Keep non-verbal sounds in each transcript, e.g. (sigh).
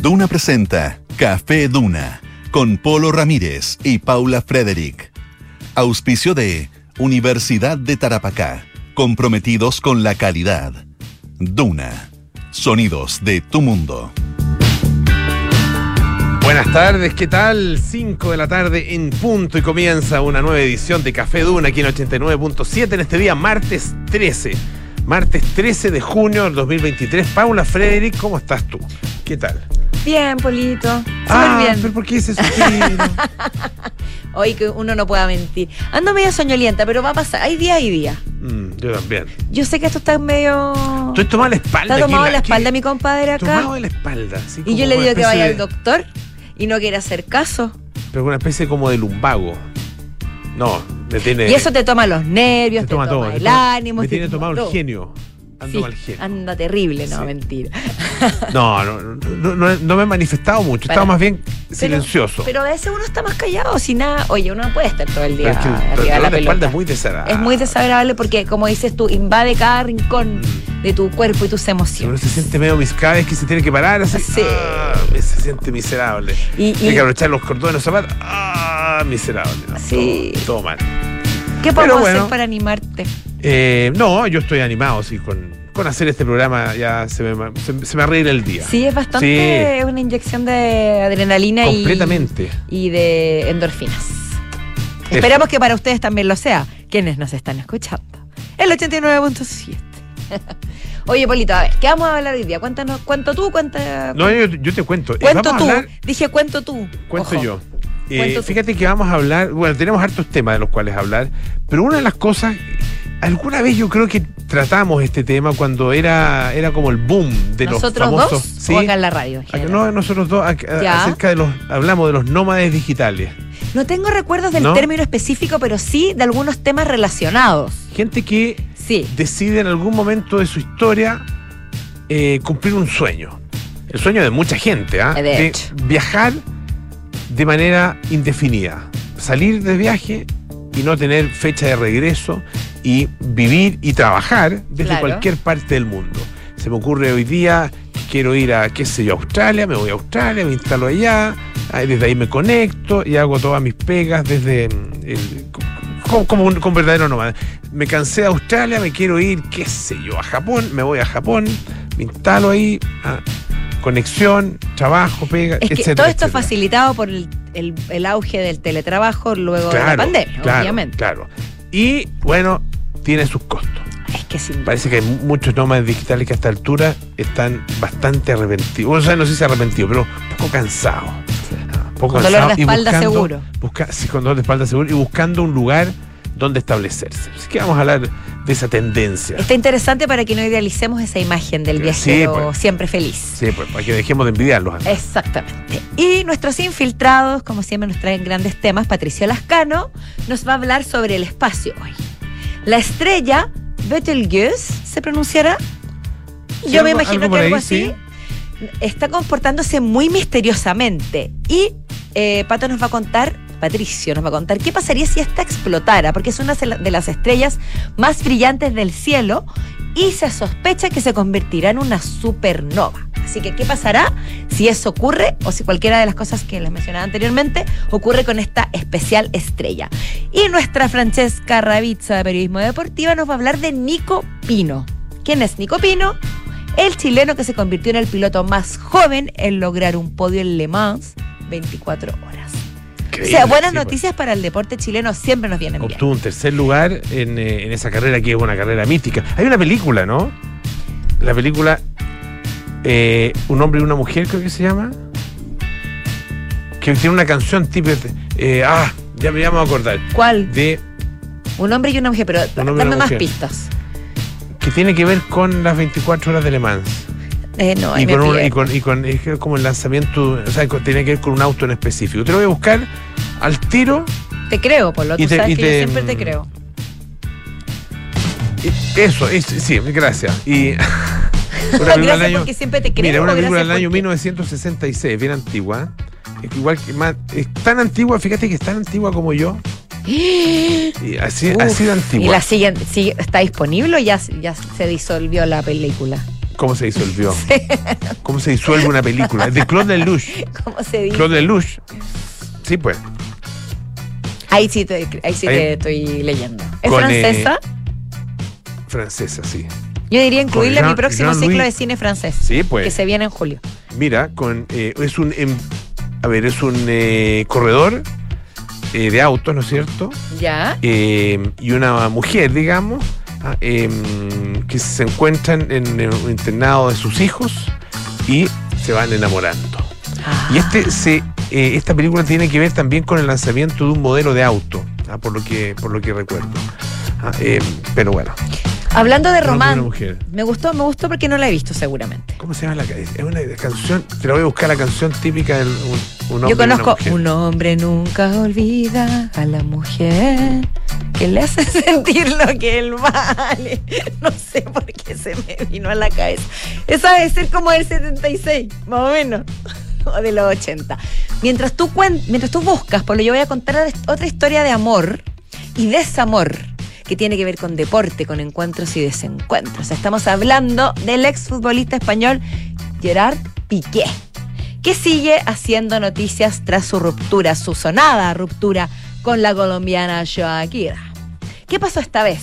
Duna presenta Café Duna con Polo Ramírez y Paula Frederick. Auspicio de Universidad de Tarapacá, comprometidos con la calidad. Duna, sonidos de tu mundo. Buenas tardes, ¿qué tal? 5 de la tarde en punto y comienza una nueva edición de Café Duna aquí en 89.7 en este día martes 13. Martes 13 de junio del 2023. Paula Frederick, ¿cómo estás tú? ¿Qué tal? Bien, Polito. Súper ah, bien. ¿pero por qué ese suspiro? (laughs) Hoy que uno no pueda mentir. Ando medio soñolienta, pero va a pasar. Hay día y día. Mm, yo también. Yo sé que esto está medio. Estoy tomado la espalda. Está tomado la espalda mi compadre acá. Tomado de la espalda. así Y yo le digo que vaya de- al doctor y no quiere hacer caso. Pero una especie como de lumbago. No, me tiene. Y eso te toma los nervios, te toma, toma el toma- ánimo. Me te tiene toma tomado el genio. Ando mal genio. anda terrible, no, mentira. (laughs) No, no, no, no, me he manifestado mucho. Estaba más bien silencioso. Pero, a veces uno está más callado, sin nada. Oye, uno no puede estar todo el día es que el arriba de la pelota. es muy desagradable. Es muy desagradable porque, como dices tú, invade cada rincón Mm. de tu cuerpo y tus Uno emociones. se siente medio mis cada vez que se tiene que parar así. Sí. ah, se siente miserable. Y- Tiene y- que abrochar los cordones de los zapatos. Ah, miserable. no, Sí. Todo, todo mal. ¿Qué podemos bueno. hacer para animarte? Eh, no, yo estoy animado, sí, con, con hacer este programa ya se me, se, se me arregla el día. Sí, es bastante una inyección de adrenalina y, Completamente. y de endorfinas. Esperamos que para ustedes también lo sea, quienes nos están escuchando. El 89.7. (laughs) Oye, Polito, a ver, ¿qué vamos a hablar hoy día? Cuéntanos, cuento tú, cuenta. No, yo, yo te cuento. Eh, cuento tú. hablar- Dije cuento tú. Cuento Ojo. yo. Eh, Cuento tú. fíjate que vamos a hablar, bueno, tenemos hartos temas de los cuales hablar, pero una de las cosas, alguna vez yo creo que tratamos este tema cuando era, era como el boom de ¿Nosotros los famosos. dos ¿sí? o acá en la radio? en Acá- general? no, nosotros dos, acá- acerca de los, hablamos de los nómades digitales. No tengo recuerdos del ¿No? término específico, pero sí de algunos temas relacionados. Gente que Sí. decide en algún momento de su historia eh, cumplir un sueño. El sueño de mucha gente, ¿ah? De hecho. viajar de manera indefinida. Salir de viaje y no tener fecha de regreso y vivir y trabajar desde Claro. cualquier parte del mundo. Se me ocurre hoy día que quiero ir a, qué sé yo, Australia, me voy a Australia, me instalo allá, desde ahí me conecto y hago todas mis pegas desde mm, el, como, como un como verdadero nómada. Me cansé de Australia, me quiero ir, qué sé yo, a Japón, me voy a Japón, me instalo ahí, ah, conexión, trabajo, pega, Es que etcétera, todo esto etcétera. facilitado por el, el- el auge del teletrabajo luego de la pandemia, claro, obviamente. Claro. Y bueno, tiene sus costos. Es que sin Parece que hay mu- muchos nómadas digitales que a esta altura están bastante arrepentidos. O sea, no sé si arrepentidos, pero un poco cansados. Ah, un poco Con dolor de espalda buscando- seguro. busca- sí, con dolor de espalda seguro y buscando un lugar donde establecerse. Así que vamos a hablar de esa tendencia. Está interesante para que no idealicemos esa imagen del Sí, viajero pues. siempre feliz. Sí, pues, para que dejemos de envidiarlos. Exactamente. Y nuestros infiltrados, como siempre, nos traen grandes temas. Patricio Lascano nos va a hablar sobre el espacio hoy. La estrella Betelgeuse se pronunciará. Sí, Yo me imagino algo que algo ahí, así sí. está comportándose muy misteriosamente. Y eh, Pato nos va a contar, Patricio nos va a contar, qué pasaría si esta explotara, porque es una de las estrellas más brillantes del cielo y se sospecha que se convertirá en una supernova. Así que, ¿qué pasará si eso ocurre o si cualquiera de las cosas que les mencionaba anteriormente ocurre con esta especial estrella? Y nuestra Francesca Ravizza de Periodismo Deportiva nos va a hablar de Nico Pino. ¿Quién es Nico Pino? El chileno que se convirtió en el piloto más joven en lograr un podio en Le Mans 24 horas. O sea, buenas Sí, pues. noticias para el deporte chileno siempre nos vienen bien. Obtuvo un tercer lugar en, eh, en esa carrera que es una carrera mítica. Hay una película, ¿no? La película eh, Un hombre y una mujer, creo que se llama. Que tiene una canción tipo. eh, ah, ya me llamo a acordar. ¿Cuál? De, Un hombre y una mujer, pero dame más mujer. pistas. que tiene que ver con las 24 horas de Le Mans. Eh, no, y, con un- y con, y con- es como el lanzamiento, o sea, tiene que ver con un auto en específico. Te lo voy a buscar al tiro. Te creo, y sabes y que te- yo siempre te creo. y- Eso, es, sí, gracias. Y (laughs) una (laughs) Gracias año- porque siempre te creo. Mira, una película del año porque- 1966, bien antigua. Es igual que más, es tan antigua, fíjate que es tan antigua como yo. (gasps) Y así, Uf, así de ¿Y antigua. la siguiente sigue- está disponible o ya, ya se disolvió la película? ¿Cómo se disolvió? (laughs) ¿Cómo se disuelve una película? Es de Claude Lelouch. (laughs) ¿Cómo se dice? Claude Lelouch. Sí, pues. Ahí sí, te, ahí sí Ahí- te estoy leyendo. ¿Es Con, francesa? Francesa, sí. Yo diría incluirle en mi próximo ciclo de cine francés. Sí, pues. Que se viene en julio. Mira, con eh, es un em- a ver, es un eh, corredor eh, de autos, ¿no es cierto? Ya. Eh, y una mujer, digamos, ah, em, que se encuentran en el internado de sus hijos y se van enamorando. Ah. Y este se, eh, esta película tiene que ver también con el lanzamiento de un modelo de auto, ah, por lo que por lo que recuerdo. Ah, em, pero bueno, Hablando de romance, me gustó, me gustó porque no la he visto seguramente. ¿cómo se llama la canción? Es una canción, te la voy a buscar la canción típica de un, un hombre Yo y una conozco mujer. un hombre nunca olvida a la mujer que le hace (laughs) sentir lo que él vale. (laughs) No sé por qué se me vino a la cabeza. Esa debe ser como del 76, más o menos. (laughs) O de los 80. Mientras tú, mientras tú buscas, por lo yo voy a contar otra historia de amor y desamor que tiene que ver con deporte, con encuentros y desencuentros. Estamos hablando del exfutbolista español Gerard Piqué que sigue haciendo noticias tras su ruptura, su sonada ruptura con la colombiana Shakira. ¿Qué pasó esta vez?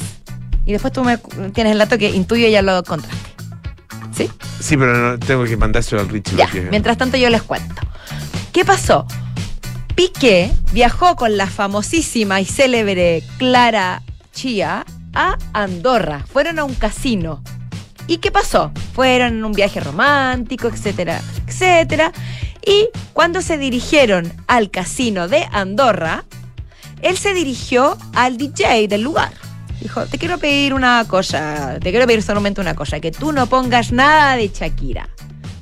Y después tú me tienes el dato que intuyo ya lo contraste. ¿Sí? Sí, pero no, tengo que mandárselo al Richie. Ya. porque- Mientras tanto yo les cuento. ¿Qué pasó? Piqué viajó con la famosísima y célebre Clara Chía a Andorra. Fueron a un casino. ¿Y qué pasó? Fueron en un viaje romántico, etcétera, etcétera. Y cuando se dirigieron al casino de Andorra, él se dirigió al DJ del lugar. Dijo, te quiero pedir una cosa, te quiero pedir solamente una cosa, que tú no pongas nada de Shakira.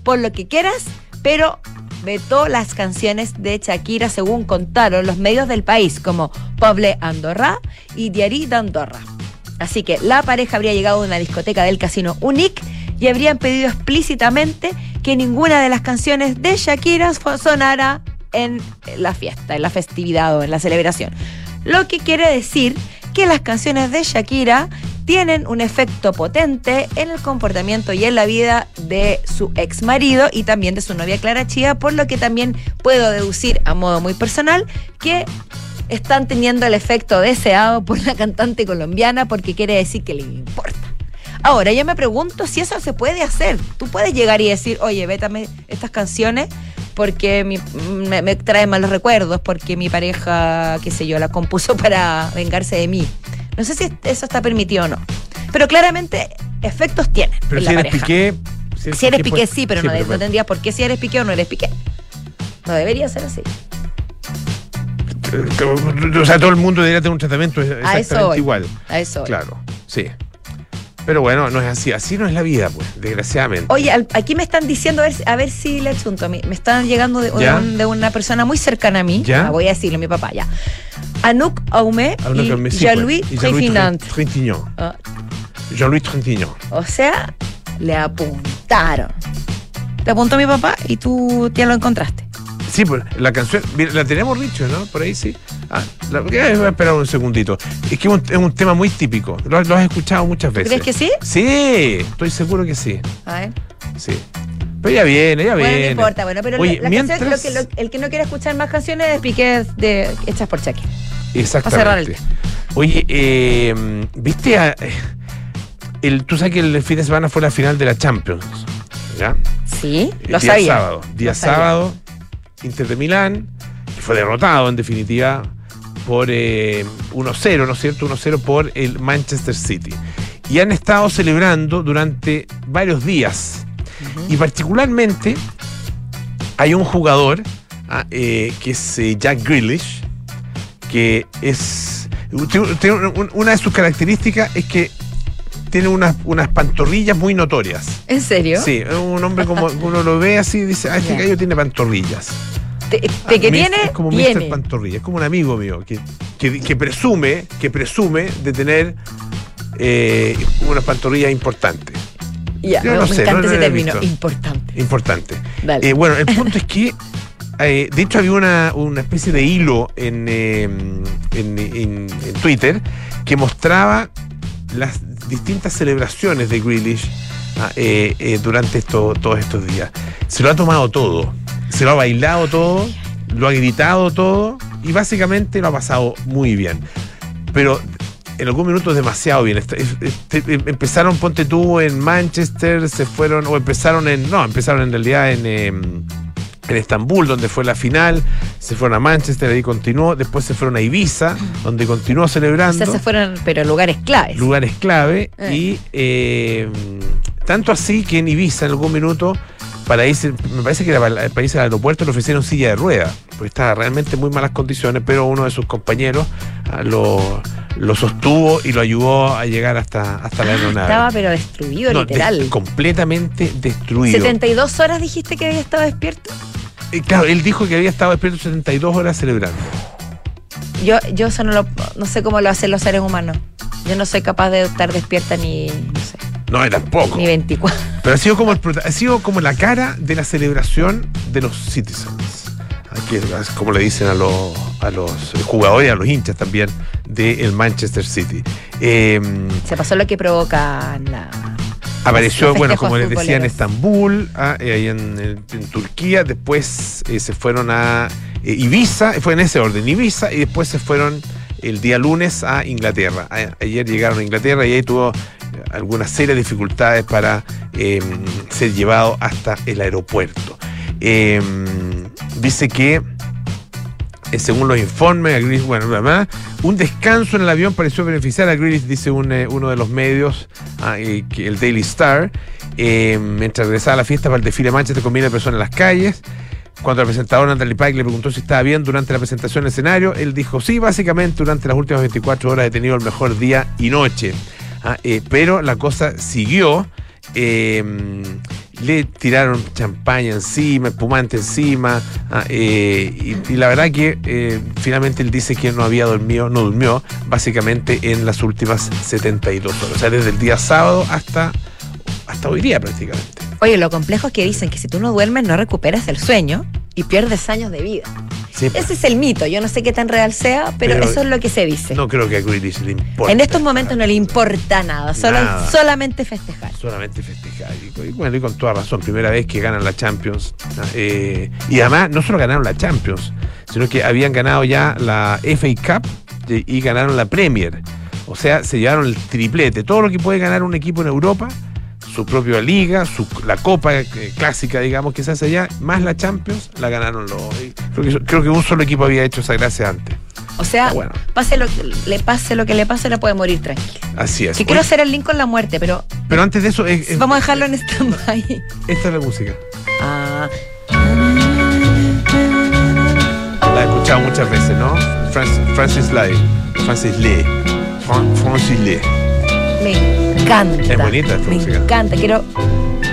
Por lo que quieras, pero vetó las canciones de Shakira según contaron los medios del país, como Poble Andorra y Diari d'Andorra. Así que la pareja habría llegado a una discoteca del casino Unique y habrían pedido explícitamente que ninguna de las canciones de Shakira sonara en la fiesta, en la festividad o en la celebración. Lo que quiere decir que las canciones de Shakira tienen un efecto potente en el comportamiento y en la vida de su ex marido y también de su novia Clara Chía, por lo que también puedo deducir a modo muy personal que están teniendo el efecto deseado por la cantante colombiana porque quiere decir que le importa. Ahora, yo me pregunto si eso se puede hacer. Tú puedes llegar y decir, oye, vétame estas canciones porque mi- me, me traen malos recuerdos, porque mi pareja, qué sé yo, la compuso para vengarse de mí. No sé si eso está permitido o no. Pero claramente efectos tienen Pero en si la eres pareja. Piqué. Si eres Piqué, pues- sí, pero no, de- no pero- tendrías por qué si eres Piqué o no eres Piqué. No debería ser así. eh, O sea, todo el mundo debería tener un tratamiento A eso exactamente igual. A eso. Claro, sí. Pero bueno, no es así. Así no es la vida, pues, desgraciadamente. Oye, al- aquí me están diciendo, a ver, si- a ver si le achunto. Me, me están llegando de, de ¿Ya? un- de una persona muy cercana a mí. ¿Ya? Ah, voy a decirle, mi papá, ya. Anouk Aumé y pues. Y Jean-Louis Trintignant. Trin- Trintignant. Ah, Jean-Louis Trintignant. o sea, le apuntaron. Le apuntó mi papá y tú ya lo encontraste. Sí, pues la canción, la tenemos dicho, ¿no? Por ahí sí. Ah, la, voy a esperar un segundito. Es que es un, es un tema muy típico. Lo, lo has escuchado muchas veces. ¿Crees que sí? Sí, estoy seguro que sí. A ver. Sí. Pero ya viene, ya Bueno, viene. no importa, bueno, pero Oye, la mientras... canción, lo que, lo- el que no quiere escuchar más canciones es Piqué de, hechas por Shakira. Exactamente. cerrar el Oye, eh, ¿viste? a- el, tú sabes que el fin de semana fue la final de la Champions. ¿Ya? Sí, lo día sabía. sábado. Día Lo sabía. Inter de Milán, que fue derrotado en definitiva por eh, 1-0, ¿no es cierto? 1-0 por el Manchester City. Y han estado celebrando durante varios días. Y particularmente hay un jugador ah, eh, que es eh, Jack Grealish, que es. una de sus características es que tiene unas, unas pantorrillas muy notorias. ¿En serio? Sí, es un hombre como (laughs) uno lo ve así y dice, ah, este gallo tiene pantorrillas. Te- de que Mis- tiene, Es como tiene. Mr. Pantorrilla, es como un amigo mío que, que, que presume, que presume de tener eh, unas pantorrillas importantes. Ya, Yo no me sé, encanta no ese término, visto. importante. Importante. Eh, bueno, el (laughs) punto es que, eh, de hecho, había una, una especie de hilo en, eh, en, en- en Twitter que mostraba las distintas celebraciones de Grealish ah, eh, eh, durante esto, todos estos días. Se lo ha tomado todo, se lo ha bailado todo, lo ha gritado todo y básicamente lo ha pasado muy bien. Pero en algún minuto es demasiado bien. Este- este- empezaron, ponte tú, en Manchester, se fueron, o empezaron en, no, empezaron en realidad en, em, en Estambul, donde fue la final, se fueron a Manchester, ahí continuó, después se fueron a Ibiza, donde continuó O celebrando sea, se fueron, pero lugares claves. lugares clave Eh. y eh, tanto así que en Ibiza en algún minuto para irse, me parece que era para, para irse al aeropuerto le ofrecieron silla de ruedas porque estaba realmente en muy malas condiciones pero uno de sus compañeros ah, lo, lo sostuvo y lo ayudó a llegar hasta, hasta la aeronave Estaba pero destruido, No, literal. des- completamente destruido 72 horas dijiste que había estado despierto. Eh, claro él dijo que había estado despierto 72 horas celebrando Yo, yo eso no lo, no sé cómo lo hacen los seres humanos. Yo no soy capaz de estar despierta ni, no sé, no era poco ni 24. Pero ha sido como el ha sido como la cara de la celebración de los citizens. Aquí es como le dicen a los, a los jugadores a los hinchas también del Manchester City. Eh, Se pasó lo que provoca la. apareció, bueno, como les decía, en. Estambul, ah, eh, ahí en, en- en Turquía. Después eh, se fueron a eh, Ibiza, fue en ese orden, Ibiza, y después se fueron el día lunes a Inglaterra. Ayer llegaron a Inglaterra y ahí tuvo alguna serie de dificultades para eh, ser llevado hasta el aeropuerto. Eh, dice que eh, según los informes, a Grealish, bueno, bla, un descanso en el avión pareció beneficiar a Grealish, dice eh, uno de los medios, ah, el Daily Star. Eh, mientras regresaba a la fiesta para el desfile de Manchester con miles de personas en las calles. Cuando el presentador Natalie Pike le preguntó si estaba bien durante la presentación en el escenario, él dijo, sí, básicamente durante las últimas 24 horas he tenido el mejor día y noche. Ah, eh, pero la cosa siguió. eh, le tiraron champaña encima, espumante encima, ah, eh, y, y la verdad que eh, finalmente él dice que no había dormido, no durmió, básicamente en las últimas 72 horas, o sea, desde el día sábado hasta, hasta hoy día prácticamente. Oye, lo complejo es que dicen que si tú no duermes no recuperas el sueño y pierdes años de vida. Sí, Ese es el mito. Yo no sé qué tan real sea, pero, Pero eso es lo que se dice. no creo que a Grealish le importe. en estos momentos no le importa nada, solo, Nada. solamente festejar. solamente festejar. Y, bueno, y con toda razón, primera vez que ganan la Champions. Eh, y además, no solo ganaron la Champions, sino que habían ganado ya la FA Cup y, y ganaron la Premier. O sea, se llevaron el triplete. Todo lo que puede ganar un equipo en Europa, su propia liga, su, la copa eh, clásica, digamos, que se hace allá, más la Champions, la ganaron los. y Creo que, creo que un solo equipo había hecho esa gracia antes. O sea, bueno. pase lo que le pase lo que le pase, no puede morir tranquilo. Así es. Que quiero hacer el link con la muerte, pero pero antes de eso, eh, eh, vamos a dejarlo en stand-by. esta es la música. Ah, La he escuchado muchas veces, ¿no? Francis, Francis Lee. Francis Lee. Fran- Francis Lee. Me encanta. Es bonita esta Me música. encanta. Quiero,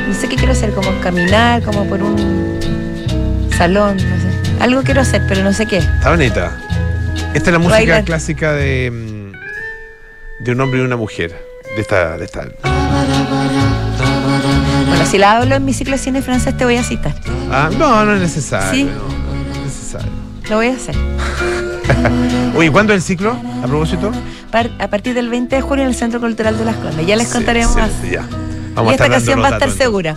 no sé qué quiero hacer, como caminar, como por un salón, no sé. Algo quiero hacer, pero no sé qué. Está bonita. Esta es la música Bailar. clásica de, mm, de un hombre y una mujer. De esta, de esta. Bueno, si la hablo en mi ciclo de cine francés, te voy a citar. Ah, no, no es necesario. Sí. no, no es necesario. Lo voy a hacer. (laughs) Oye, ¿cuándo es el ciclo? A propósito. Par- a partir del 20 de junio en el Centro Cultural de las Condes. Ya les Sí, contaremos más. ya. Y Vamos esta canción va a estar segura.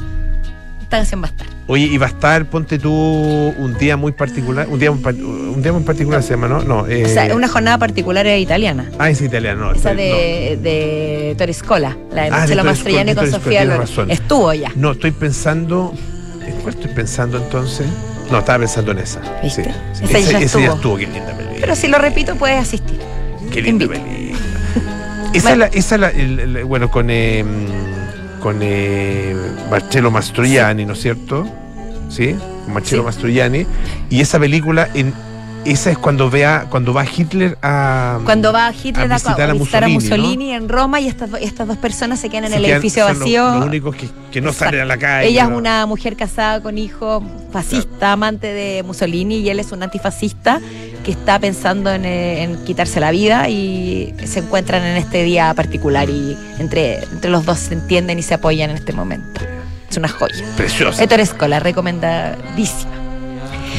Esta canción va a estar. Oye, y va a estar, ponte tú, un día muy particular. Un día, un día muy particular se llama, ¿no? No. Eh, O sea, una jornada particular es italiana. Ah, es italiano. no, Esa de, de Toriscola, la de Ah, Marcelo Mastroianni con Sofía. Estuvo ya. No, no, estoy pensando. ¿En cuál estoy pensando entonces? No, estaba pensando en esa. ¿Viste? Sí, sí. Esa ya estuvo. qué linda película. Pero si lo repito, puedes asistir. Qué linda película. Esa es la, esa es la- el- el- bueno, con, eh, con eh, Marcello Mastroianni, ¿no es cierto? ¿Sí? Con Marcello Sí. Mastroianni. Y esa película, en, esa es cuando vea, cuando va Hitler a. Cuando va Hitler A visitar a a visitar a Mussolini, Mussolini en Roma y estas, estas dos personas se quedan en el quedan- edificio son vacío. Los, únicos que, que no Exacto. salen a la calle. Ella es ¿no? una mujer casada con hijo, fascista, amante de Mussolini, y él es un antifascista que está pensando en, eh, en quitarse la vida y se encuentran en este día particular y entre, entre los dos se entienden y se apoyan en este momento. Es una joya. Preciosa. Ettore Escola, recomendadísima.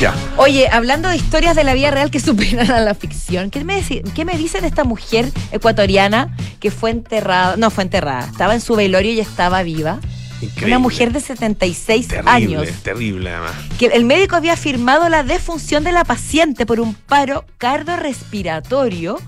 Ya. Oye, hablando de historias de la vida real que (laughs) superan a la ficción, ¿qué me, qué me dice de esta mujer ecuatoriana que fue enterrada? No, fue enterrada. Estaba en su velorio y estaba viva. Increíble. Una mujer de 76 terrible, años. terrible además. Que el médico había firmado la defunción de la paciente por un paro cardiorrespiratorio.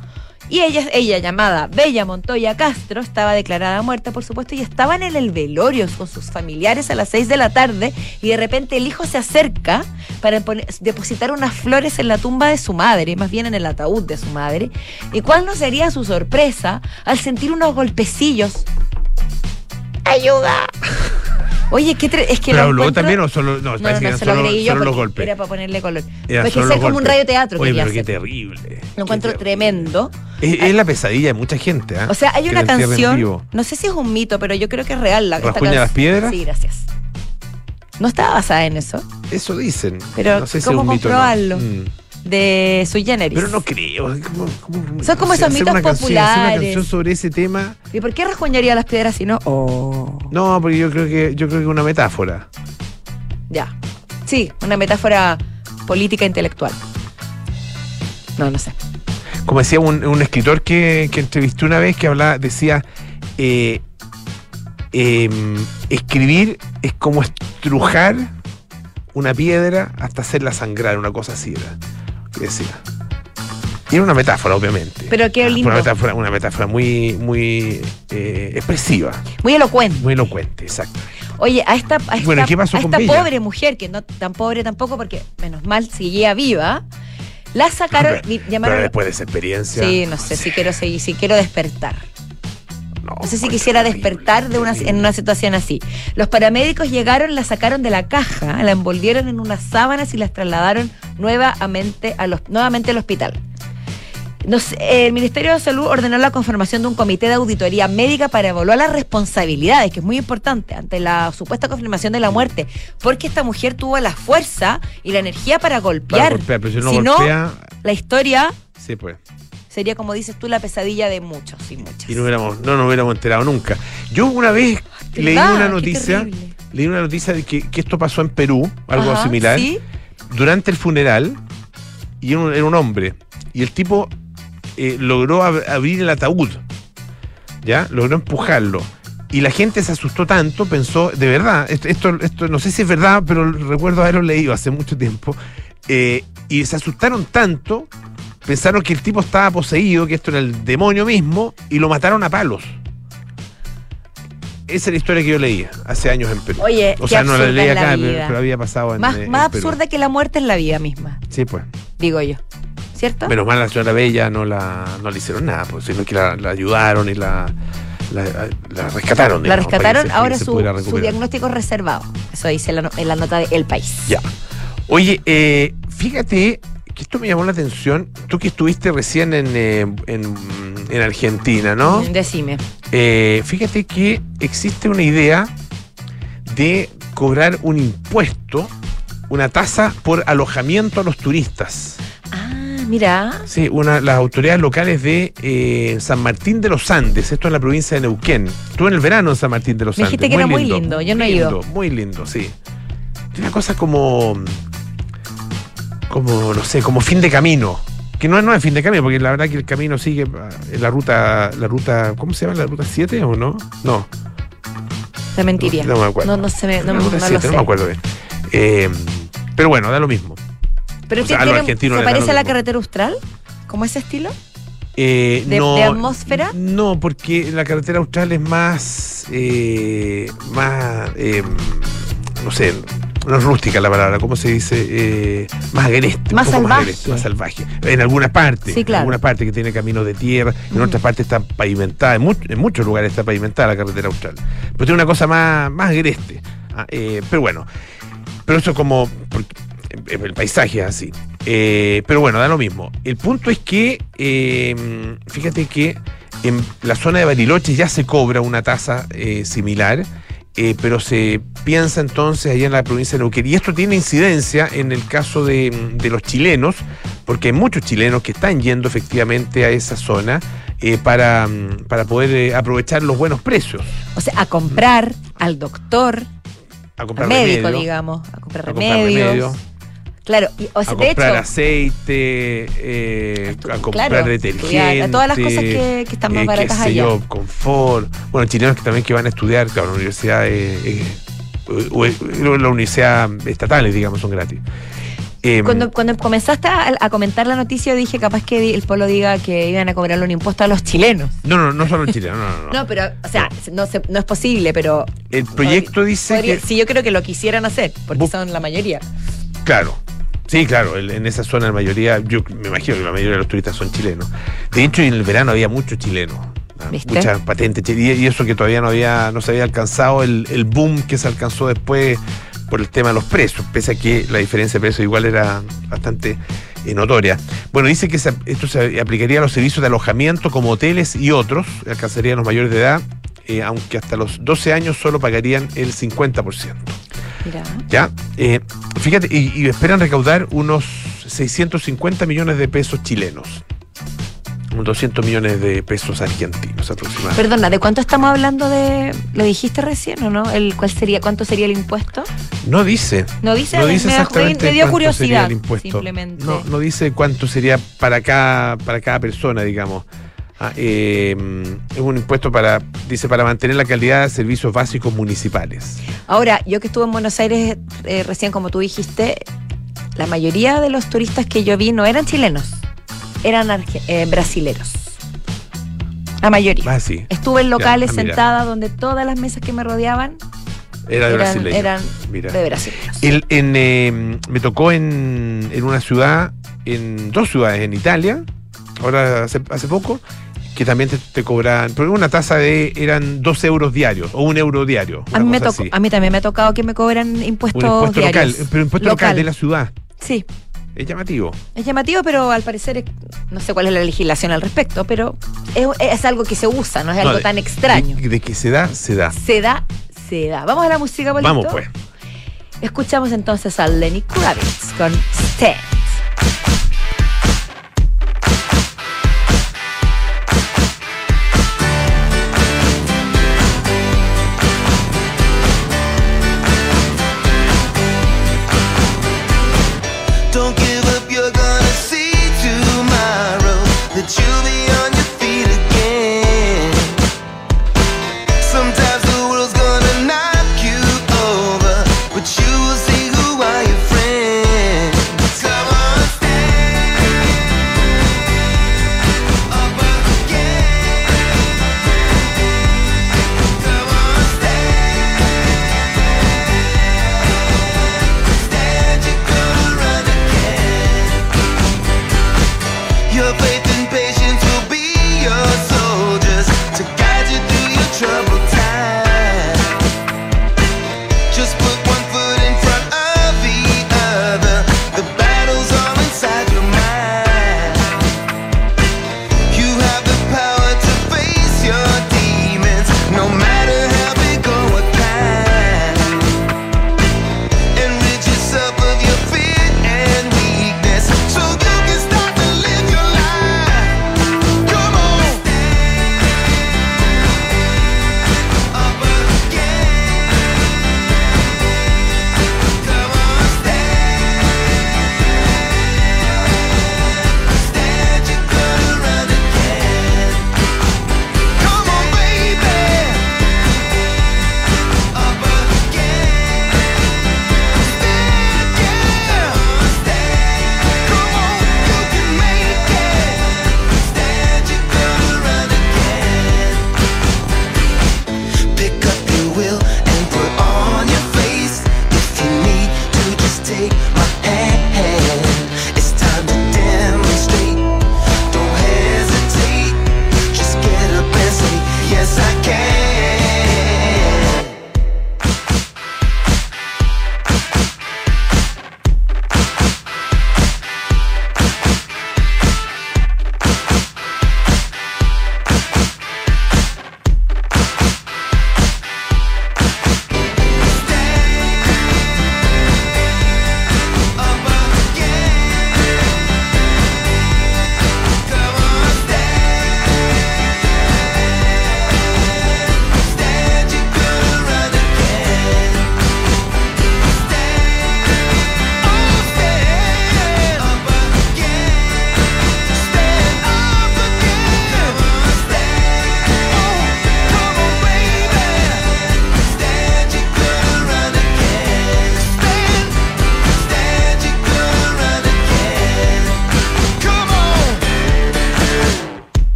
Y ella, ella, llamada Bella Montoya Castro, estaba declarada muerta, por supuesto, y estaban en el velorio con sus familiares a las 6 de la tarde. Y de repente el hijo se acerca para depositar unas flores en la tumba de su madre, más bien en el ataúd de su madre. ¿Y cuál no sería su sorpresa al sentir unos golpecillos? ¡Ayuda! Oye, ¿qué tre- es que ¿Pero encuentro- también o solo.? No, no, no, no, solo, yo solo los golpes. era para ponerle color. Solo ser como un radioteatro Oye, pero qué terrible. Lo encuentro tremendo. Es, es la pesadilla de mucha gente, ¿ah? O sea, hay una canción, no sé si es un mito, pero yo creo que es real. La, esta ¿Rasguña can- las piedras? Sí, gracias. No estaba basada en eso, Eso dicen. Pero, no sé si ¿cómo es un mito o no. comprobarlo? Mm. De Sui Generis. Pero no creo. ¿cómo- cómo- Son como esos mitos una canción- hacer una populares. canción sobre ese tema. ¿Y por qué rasguñaría las piedras si no? Oh. No, porque yo creo que yo creo que es una metáfora. Ya. Sí, una metáfora política intelectual. No, no sé. Como decía un, un escritor que, que entrevisté una vez que hablaba, decía, eh, em, escribir es como estrujar una piedra hasta hacerla sangrar, una cosa así era. Decía. Y era una metáfora, obviamente. Pero qué lindo. Una metáfora, una metáfora muy, muy eh, expresiva, Muy elocuente. muy elocuente, exacto. Oye, a esta, a esta, Bueno, ¿qué pasó a esta pobre mujer, que no tan pobre tampoco, porque menos mal seguía viva, la sacaron (laughs) Pero llamaron. después de esa experiencia. Sí, no sé si quiero seguir, si quiero despertar. No, No sé si quisiera terrible, despertar de una, en una situación así. Los paramédicos llegaron, la sacaron de la caja, la envolvieron en unas sábanas y las trasladaron nuevamente, a los, nuevamente al hospital. Nos- el Ministerio de Salud ordenó la conformación de un comité de auditoría médica para evaluar las responsabilidades, que es muy importante, ante la supuesta confirmación de la muerte, porque esta mujer tuvo la fuerza y la energía para golpear. Para golpear, pero si no Si no, golpea, La historia sí, pues. Sería, como dices tú, la pesadilla de muchos y muchas. Y no, hubiéramos, no nos hubiéramos enterado nunca. Yo una vez leí ¿Verdad? una noticia, leí una noticia de que, que esto pasó en Perú, algo Ajá, similar, ¿sí? durante el funeral, y era un, era un hombre, y el tipo eh, logró ab- abrir el ataúd, ¿ya? Logró empujarlo. Y la gente se asustó tanto, pensó, de verdad, esto, esto, esto no sé si es verdad, pero recuerdo haberlo leído hace mucho tiempo, eh, y se asustaron tanto, pensaron que el tipo estaba poseído, que esto era el demonio mismo, y lo mataron a palos. Esa es la historia que yo leía hace años en Perú. Oye, o sea, no la absurda leí es la acá, pero, había pasado en, Más, eh, en más Perú. absurda que la muerte es la vida misma, Sí, pues. digo yo. ¿Cierto? Menos mal la señora Bella no la no le hicieron nada, pues, sino que la, la ayudaron y la, la, la rescataron. la digamos, rescataron, ahora se su, su diagnóstico es reservado. Eso dice la en la nota de El País. Ya. Oye, eh, fíjate que esto me llamó la atención. Tú que estuviste recién en, eh, en, en Argentina, ¿no? Decime. Eh, fíjate que existe una idea de cobrar un impuesto, una tasa por alojamiento a los turistas. Ah, mira. Sí, una, las autoridades locales de eh, San Martín de los Andes, esto en la provincia de Neuquén. Estuve en el verano en San Martín de los Me Andes. dijiste que era muy lindo, yo no he ido. lindo, Muy lindo, sí. Tiene una cosa como. Como, no sé, como fin de camino. Que no, no es fin de camino, porque la verdad que el camino sigue en la ruta, la ruta, ¿cómo se llama? ¿La ruta 7 o no? No, Te mentiría. No, no me acuerdo. No, no se me, no, la no ruta lo 7, sé. no me acuerdo bien. Eh, pero bueno, da lo mismo. Pero O sea, ¿qué a los tiene- argentinos ¿se parece a la carretera austral? ¿Cómo ese estilo? Eh, ¿De- no, de atmósfera? No, porque la carretera austral es más. eh, más. eh, no sé, no es rústica la palabra, ¿cómo se dice? Eh, más agreste. Más salvaje. agreste, más salvaje. En algunas partes. Sí, claro. En algunas partes que tiene caminos de tierra, en Mm. otras partes está pavimentada, en, much- en muchos lugares está pavimentada la carretera austral. Pero tiene una cosa más, más agreste. Ah, eh, pero bueno, pero eso como. porque el paisaje es así. Eh, pero bueno, da lo mismo. El punto es que, eh, fíjate que en la zona de Bariloche ya se cobra una tasa eh, similar, eh, pero se piensa entonces allá en la provincia de Neuquén. Y esto tiene incidencia en el caso de, de los chilenos, porque hay muchos chilenos que están yendo efectivamente a esa zona eh, para, mm, para poder eh, aprovechar los buenos precios. O sea, a comprar al doctor, A al comprar médico, remedio, digamos, a comprar a comprar remedios. Claro, y, o sea, a de comprar hecho, aceite, eh, a comprar claro, detergente. estudiar, a todas las cosas que- que están más eh, baratas qué sé allá. yo, confort. Bueno, chilenos que también que van a estudiar, claro, la universidad, eh, eh, o- la universidad estatales, digamos, son gratis. Eh, cuando, cuando comenzaste a, a comentar la noticia, dije capaz que el pueblo diga que iban a cobrarle un impuesto a los chilenos. no, no, no solo en Chile, no, no, no. (laughs) No, pero, o sea, no, se- no es posible, pero. El proyecto dice podría- que. Sí, yo creo que lo quisieran hacer, porque son la mayoría. Claro. Sí, claro, en esa zona la mayoría, yo me imagino que la mayoría de los turistas son chilenos. De hecho, en el verano había muchos chilenos. ¿ah? ¿Viste? Muchas patentes. Y, eso que todavía no había, no se había alcanzado el, el boom que se alcanzó después por el tema de los precios, pese a que la diferencia de precios igual era bastante eh, notoria. Bueno, dice que se- esto se aplicaría a los servicios de alojamiento como hoteles y otros, alcanzarían los mayores de edad, eh, aunque hasta los 12 años solo pagarían el 50%. ¿Ya? Eh, fíjate, y, y esperan recaudar unos 650 millones de pesos chilenos. Unos 200 millones de pesos argentinos aproximadamente. Perdona, ¿de cuánto estamos hablando de. ¿Lo dijiste recién o no? El, ¿Cuál sería, cuánto sería el impuesto? no dice. No dice, No dice me, exactamente me dio cuánto curiosidad. sería el impuesto. Simplemente. No, no dice cuánto sería para cada, para cada persona, digamos. Ah, eh, es un impuesto para, dice, para mantener la calidad de servicios básicos municipales. Ahora, yo que estuve en Buenos Aires eh, recién, como tú dijiste, la mayoría de los turistas que yo vi no eran chilenos, eran eh, brasileros. La mayoría. Ah, sí. Estuve en locales ah, mira. sentada donde todas las mesas que me rodeaban Era de eran, eran Mira. de. El- en, eh, me tocó en, en una ciudad, en dos ciudades en Italia, ahora hace, hace poco, que también te, te cobraban, pero una tasa de, eran dos euros diarios o un euro diario. A mí, me cosa tocó, así. a mí también me ha tocado que me cobran impuestos, un impuesto local, pero impuesto local. Local. de la ciudad. Sí, Es llamativo. es llamativo, pero al parecer no sé cuál es la legislación al respecto, pero es, es algo que se usa, no es algo No, tan extraño. De, de que se da, se da. Se da, se da. Vamos a la música, Polito? Vamos pues. Escuchamos entonces a Lenny Kravitz con Stand.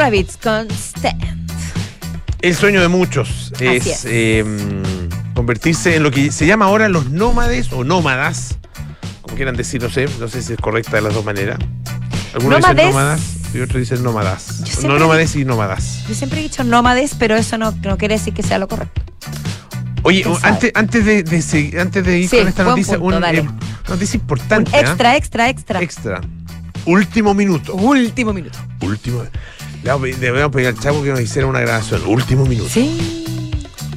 Era Lenny Kravitz con Stand. El sueño de muchos es, es. eh, convertirse en lo que se llama ahora los nómades o nómadas, como quieran decir, no sé, no sé si es correcta de las dos maneras. Algunos Nómades. dicen nómadas y otros dicen nómadas. No nómades y nómadas. Yo siempre he dicho nómades, pero eso no, no quiere decir que sea lo correcto. Oye, antes, antes, de, antes de ir Sí, con esta noticia, punto, un, eh, noticia importante. Un ¿ah? extra, extra, extra. Extra. Último minuto. Último minuto. Último. A pedir- al chavo que nos hiciera una grabación. Último minuto. Sí.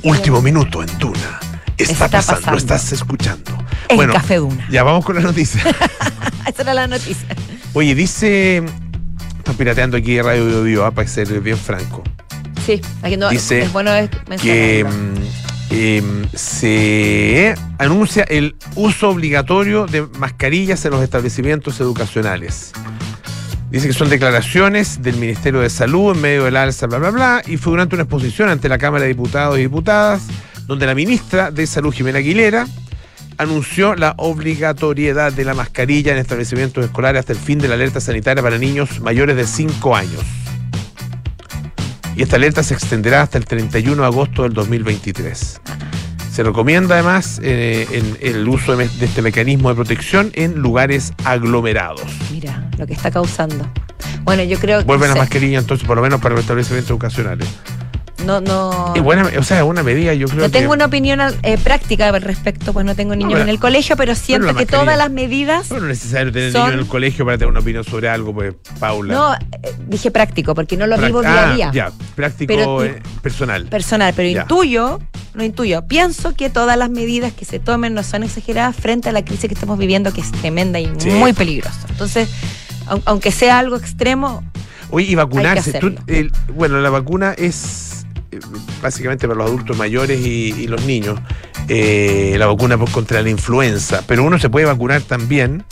Último minuto en Duna. Está, Está pasando, pasando. lo estás escuchando. En Café Duna. Ya vamos con la noticia. (laughs) Esa era la noticia. Oye, dice. Están pirateando aquí Radio Bio Bio, ah, para ser bien franco. Sí, aquí no, Dice es bueno es Que mm, em, se anuncia el uso obligatorio de mascarillas en los establecimientos educacionales. Dice que son declaraciones del Ministerio de Salud en medio del alza, bla, bla, bla, y fue durante una exposición ante la Cámara de Diputados y Diputadas, donde la ministra de Salud, Jimena Aguilera, anunció la obligatoriedad de la mascarilla en establecimientos escolares hasta el fin de la alerta sanitaria para niños mayores de 5 años. Y esta alerta se extenderá hasta el 31 de agosto del 2023. Se recomienda además eh, en- el uso de, de este mecanismo de protección en lugares aglomerados. Mira lo que está causando. Bueno, yo creo que. Vuelven no las mascarillas entonces, por lo menos para los establecimientos educacionales. No, no. Es buena, o sea, es una medida, yo creo No que. tengo una opinión eh, práctica al respecto, pues no tengo niños pero- en el colegio, pero siento que todas las medidas. No es necesario tener son- niños en el colegio para tener una opinión sobre algo, pues, Paula. No, eh, dije práctico, porque no lo vivo día a ah, día. Ya, práctico Pero- eh, personal. Personal, pero Ya. intuyo, no intuyo, pienso que todas las medidas que se tomen no son exageradas frente a la crisis que estamos viviendo, que es tremenda y Sí. muy peligrosa. Entonces, au- aunque sea algo extremo, Oye, y vacunarse. Que Tú- bueno, la vacuna es básicamente para los adultos mayores y, y los niños. eh, la vacuna contra la influenza. Pero uno se puede vacunar también.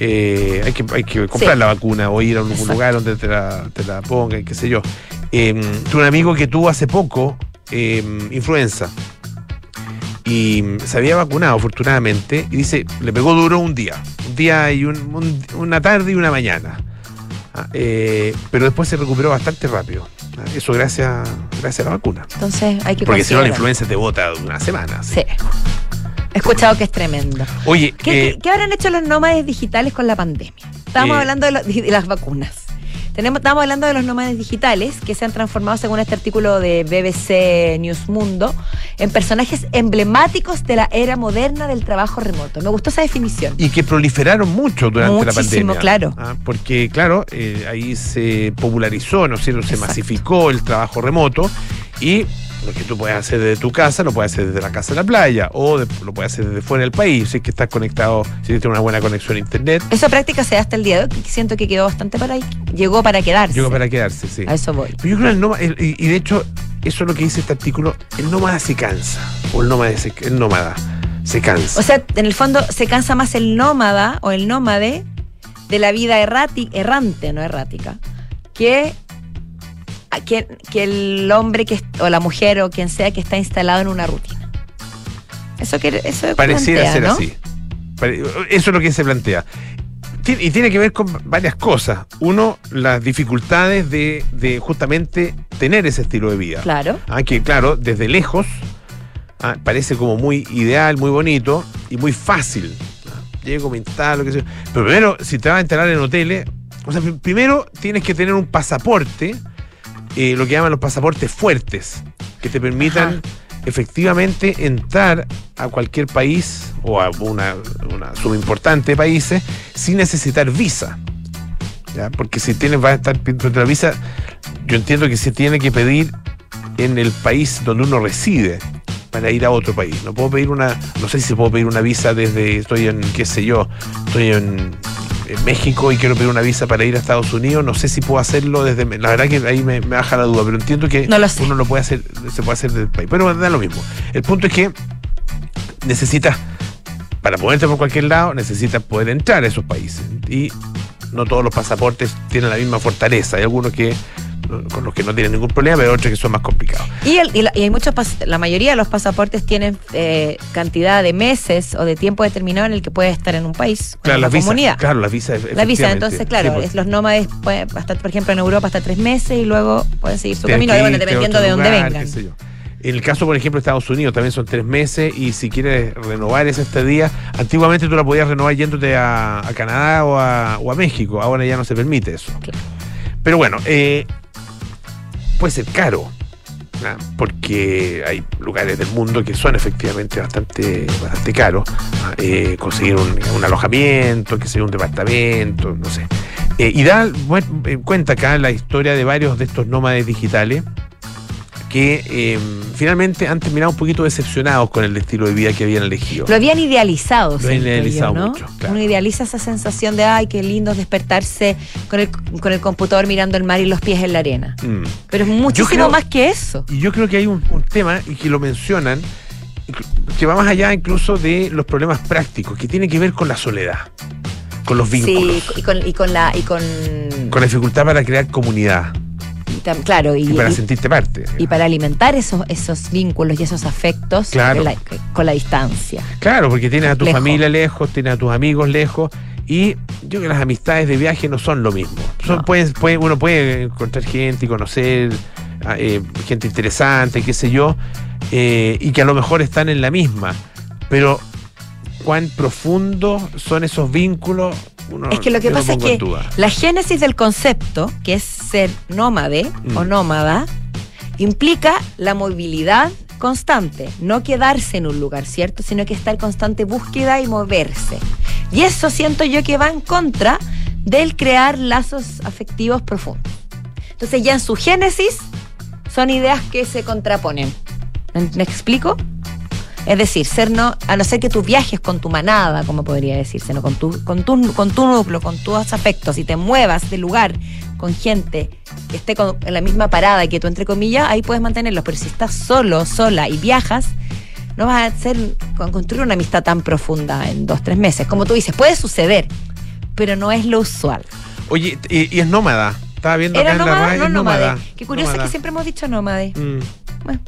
eh, hay, que, hay que comprar Sí. la vacuna o ir a algún Exacto. lugar donde te la, te la pongan, qué sé yo. Eh, tuve un amigo que tuvo hace poco eh, influenza y se había vacunado afortunadamente y dice, le pegó duro un día, un día y un- un- una tarde y una mañana. Ah, eh, pero después se recuperó bastante rápido. Eso gracias, gracias a la vacuna. entonces hay que Porque si no la influenza te bota una semana. Sí. He escuchado que es tremendo. Oye, ¿Qué, eh, qué- qué habrán hecho los nómades digitales con la pandemia? Estábamos Eh. hablando de, lo- de las vacunas. Tenemos, estamos hablando de los nómades digitales que se han transformado, según este artículo de BBC News Mundo, en personajes emblemáticos de la era moderna del trabajo remoto. Me gustó esa definición. y que proliferaron mucho durante la Muchísimo, pandemia. claro. Ah, porque, claro, eh, ahí se popularizó, ¿no es cierto? Se Exacto. masificó el trabajo remoto y lo que tú puedes hacer desde tu casa, lo puedes hacer desde la casa de la playa o de- lo puedes hacer desde fuera del país, si es que estás conectado, si tienes una buena conexión a internet. Esa práctica se da hasta el día de hoy, que siento que quedó bastante para ahí. Llegó para quedarse. Llegó para quedarse, sí. A eso voy. Pero yo creo que el nómada, y, y de hecho, eso es lo que dice este artículo, el nómada se cansa, o el nómada se, el nómada se cansa. O sea, en el fondo se cansa más el nómada o el nómade de la vida errati- errante, no errática, que, que, que el hombre que, o la mujer o quien sea que está instalado en una rutina. Eso que eso Pareciera plantea, ser ¿no? así. Eso es lo que se plantea. Y tiene que ver con varias cosas. Uno, las dificultades de, de justamente tener ese estilo de vida. Claro. Ah, que claro, desde lejos ah, parece como muy ideal, muy bonito y muy fácil. Ah, Llego, me instalo, qué sé yo. Pero primero, si te vas a instalar en hoteles, o sea, pr- primero tienes que tener un pasaporte, eh, lo que llaman los pasaportes fuertes, que te permitan Ajá. efectivamente entrar a cualquier país o a una, una suma importante de países sin necesitar visa. ¿ya? Porque si tienes, va a estar pidiendo la visa, yo entiendo que se tiene que pedir en el país donde uno reside para ir a otro país. No puedo pedir una, no sé si puedo pedir una visa desde, estoy en, qué sé yo, estoy en, en México y quiero pedir una visa para ir a Estados Unidos, no sé si puedo hacerlo desde, la verdad que ahí me, me baja la duda, pero entiendo que No lo uno lo puede hacer, se puede hacer desde el país. Pero da lo mismo. El punto es que necesitas, para moverte por cualquier lado, necesitas poder entrar a esos países. Y no todos los pasaportes tienen la misma fortaleza. Hay algunos que con los que no tienen ningún problema, pero otros que son más complicados. Y, el- y la, y hay muchos, la mayoría de los pasaportes tienen eh, cantidad de meses o de tiempo determinado en el que puedes estar en un país, Claro, en las una visas. comunidad. Claro, las visas. La visa, entonces, claro, Sí, es- los nómades pueden, hasta, por ejemplo, en Europa hasta tres meses y luego pueden seguir su camino, bueno, dependiendo de dónde vengan. En el caso, por ejemplo, de Estados Unidos también son tres meses y si quieres renovar esa estadía, antiguamente tú la podías renovar yéndote a, a Canadá o a, o a México, ahora ya no se permite eso. Claro. Pero bueno, eh, puede ser caro, porque hay lugares del mundo que son efectivamente bastante, bastante caros. Eh, conseguir un, alojamiento, que sea un departamento, no sé. Eh, y da buen- eh, cuenta acá la historia de varios de estos nómades digitales que eh, finalmente han terminado un poquito decepcionados con el estilo de vida que habían elegido. Lo habían idealizado. Lo habían idealizado mucho, claro. Uno idealiza esa sensación de, ay, qué lindo es despertarse con el, con el computador mirando el mar y los pies en la arena. Mm. Pero es muchísimo creo- más que eso. Y yo creo que hay un, un tema y que lo mencionan que va más allá incluso de los problemas prácticos, que tiene que ver con la soledad, con los vínculos, Sí, y con, y con la. Y con, con la dificultad para crear comunidad claro, y, y para y- sentirte parte. y para alimentar esos, esos vínculos y esos afectos Claro. con, la, con la distancia. Claro, porque tienes a tu Lejos. familia lejos, tienes a tus amigos lejos. Y yo creo que las amistades de viaje no son lo mismo. Son- No. pueden- puede- uno puede encontrar gente y conocer a, eh, gente interesante, qué sé yo, eh, y que a lo mejor están en la misma. Pero cuán profundo son esos vínculos, uno Es que lo que pasa es que la génesis del concepto, que es ser nómade Mm. o nómada, implica la movilidad constante, no quedarse en un lugar, ¿cierto? Sino que estar en constante búsqueda y moverse. Y eso siento yo que va en contra del crear lazos afectivos profundos. Entonces ya en su génesis son ideas que se contraponen. ¿Me, me explico? Es decir, ser no, a no ser que tú viajes con tu manada, como podría decirse, ¿no? con, tu, con, tu, con tu núcleo, con tus afectos, y te muevas de lugar con gente que esté con- en la misma parada que tú, entre comillas, ahí puedes mantenerlos. Pero si estás solo, sola y viajas, no vas a hacer, con- construir una amistad tan profunda en dos, tres meses. Como tú dices, puede suceder, pero no es lo usual. Oye, y, y es nómada. Estaba viendo ¿Era acá en la nómada? radio, No es nómada. Qué curioso Nómada. que siempre hemos dicho nómade. Mm, Bueno,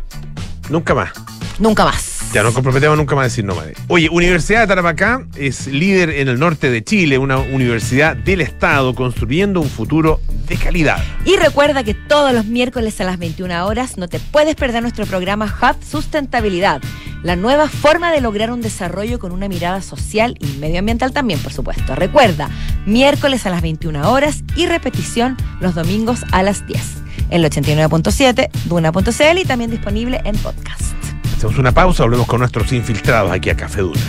nunca más. nunca más. Ya nos comprometemos nunca más a decir nómade. Oye, Universidad de Tarapacá es líder en el norte de Chile, una universidad del Estado construyendo un futuro de calidad. Y recuerda que todos los miércoles a las 21 horas no te puedes perder nuestro programa Hub Sustentabilidad, la nueva forma de lograr un desarrollo con una mirada social y medioambiental también, por supuesto. Recuerda, miércoles a las 21 horas y repetición los domingos a las 10. En el 89.7, Duna.cl y también disponible en podcast. Hacemos una pausa, volvemos con nuestros infiltrados aquí a Café Duna.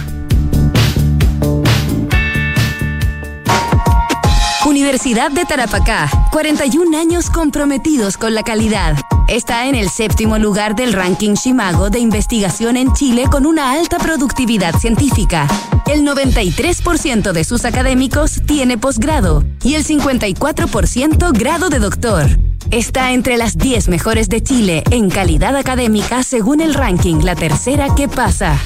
Universidad de Tarapacá, 41 años comprometidos con la calidad. Está en el séptimo lugar del ranking Shimago de investigación en Chile con una alta productividad científica. El 93% de sus académicos tiene posgrado y el 54% grado de doctor. Está entre las 10 mejores de Chile en calidad académica según el ranking La Tercera que pasa.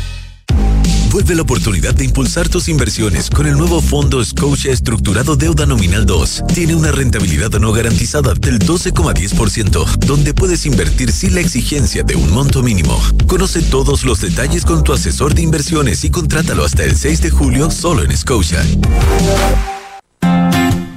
Vuelve la oportunidad de impulsar tus inversiones con el nuevo fondo Scotia Estructurado Deuda Nominal 2. Tiene una rentabilidad no garantizada del 12,10%, donde puedes invertir sin la exigencia de un monto mínimo. Conoce todos los detalles con tu asesor de inversiones y contrátalo hasta el 6 de julio solo en Scotia.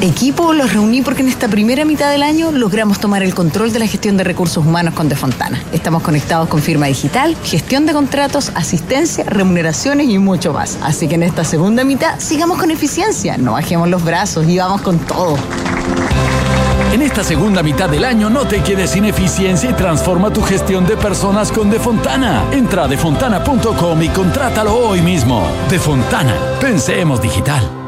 Equipo, los reuní porque en esta primera mitad del año logramos tomar el control de la gestión de recursos humanos con Defontana. Estamos conectados con firma digital, gestión de contratos, asistencia, remuneraciones y mucho más. Así que en esta segunda mitad sigamos con eficiencia, no bajemos los brazos y vamos con todo. En esta segunda mitad del año no te quedes sin eficiencia y transforma tu gestión de personas con Defontana. Entra a defontana.com y contrátalo hoy mismo. Defontana, pensemos digital.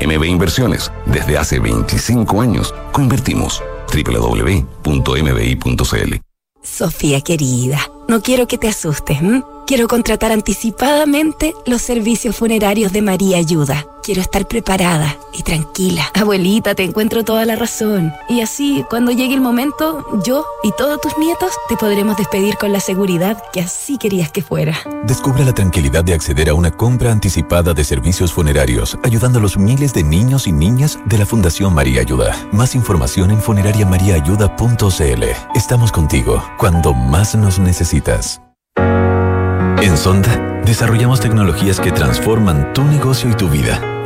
MB Inversiones, desde hace 25 años, coinvertimos. www.mbi.cl Sofía querida, no quiero que te asustes. Quiero contratar anticipadamente los servicios funerarios de María Ayuda. Quiero estar preparada y tranquila. Abuelita, te encuentro toda la razón. Y así, cuando llegue el momento, yo y todos tus nietos te podremos despedir con la seguridad que así querías que fuera. Descubra la tranquilidad de acceder a una compra anticipada de servicios funerarios, ayudando a los miles de niños y niñas de la Fundación María Ayuda. Más información en funerariamariaayuda.cl. Estamos contigo cuando más nos necesitas. En Sonda, desarrollamos tecnologías que transforman tu negocio y tu vida,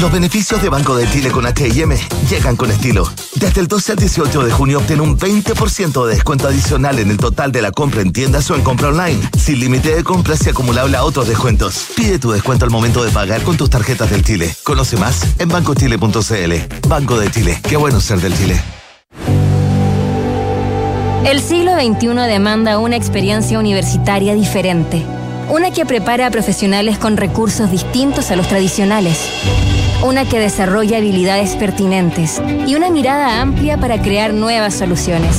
Los beneficios de Banco de Chile con H&M llegan con estilo. Desde el 12 al 18 de junio obtén un 20% de descuento adicional en el total de la compra en tiendas o en compra online, sin límite de compras y acumulable a otros descuentos. Pide tu descuento al momento de pagar con tus tarjetas del Chile. Conoce más en bancochile.cl. Banco de Chile. Qué bueno ser del Chile. El siglo XXI demanda una experiencia universitaria diferente, una que prepara a profesionales con recursos distintos a los tradicionales, una que desarrolla habilidades pertinentes y una mirada amplia para crear nuevas soluciones.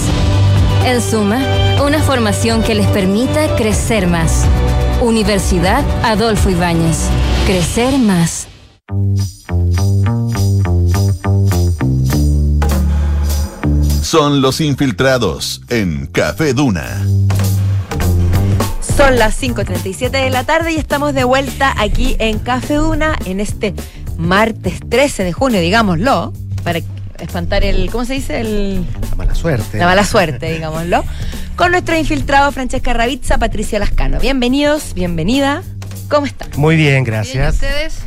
En suma, una formación que les permita crecer más. Universidad Adolfo Ibáñez. Crecer más. Son los infiltrados en Café Duna. Son las 5.37 de la tarde y estamos de vuelta aquí en Café Duna en este martes 13 de junio, digámoslo, para espantar el, ¿cómo se dice? El, La mala suerte. la mala suerte, digámoslo. Con nuestro infiltrado Francesca Ravizza, Patricia Lascano. Bienvenidos, bienvenida. ¿Cómo están? Muy bien, gracias. ustedes?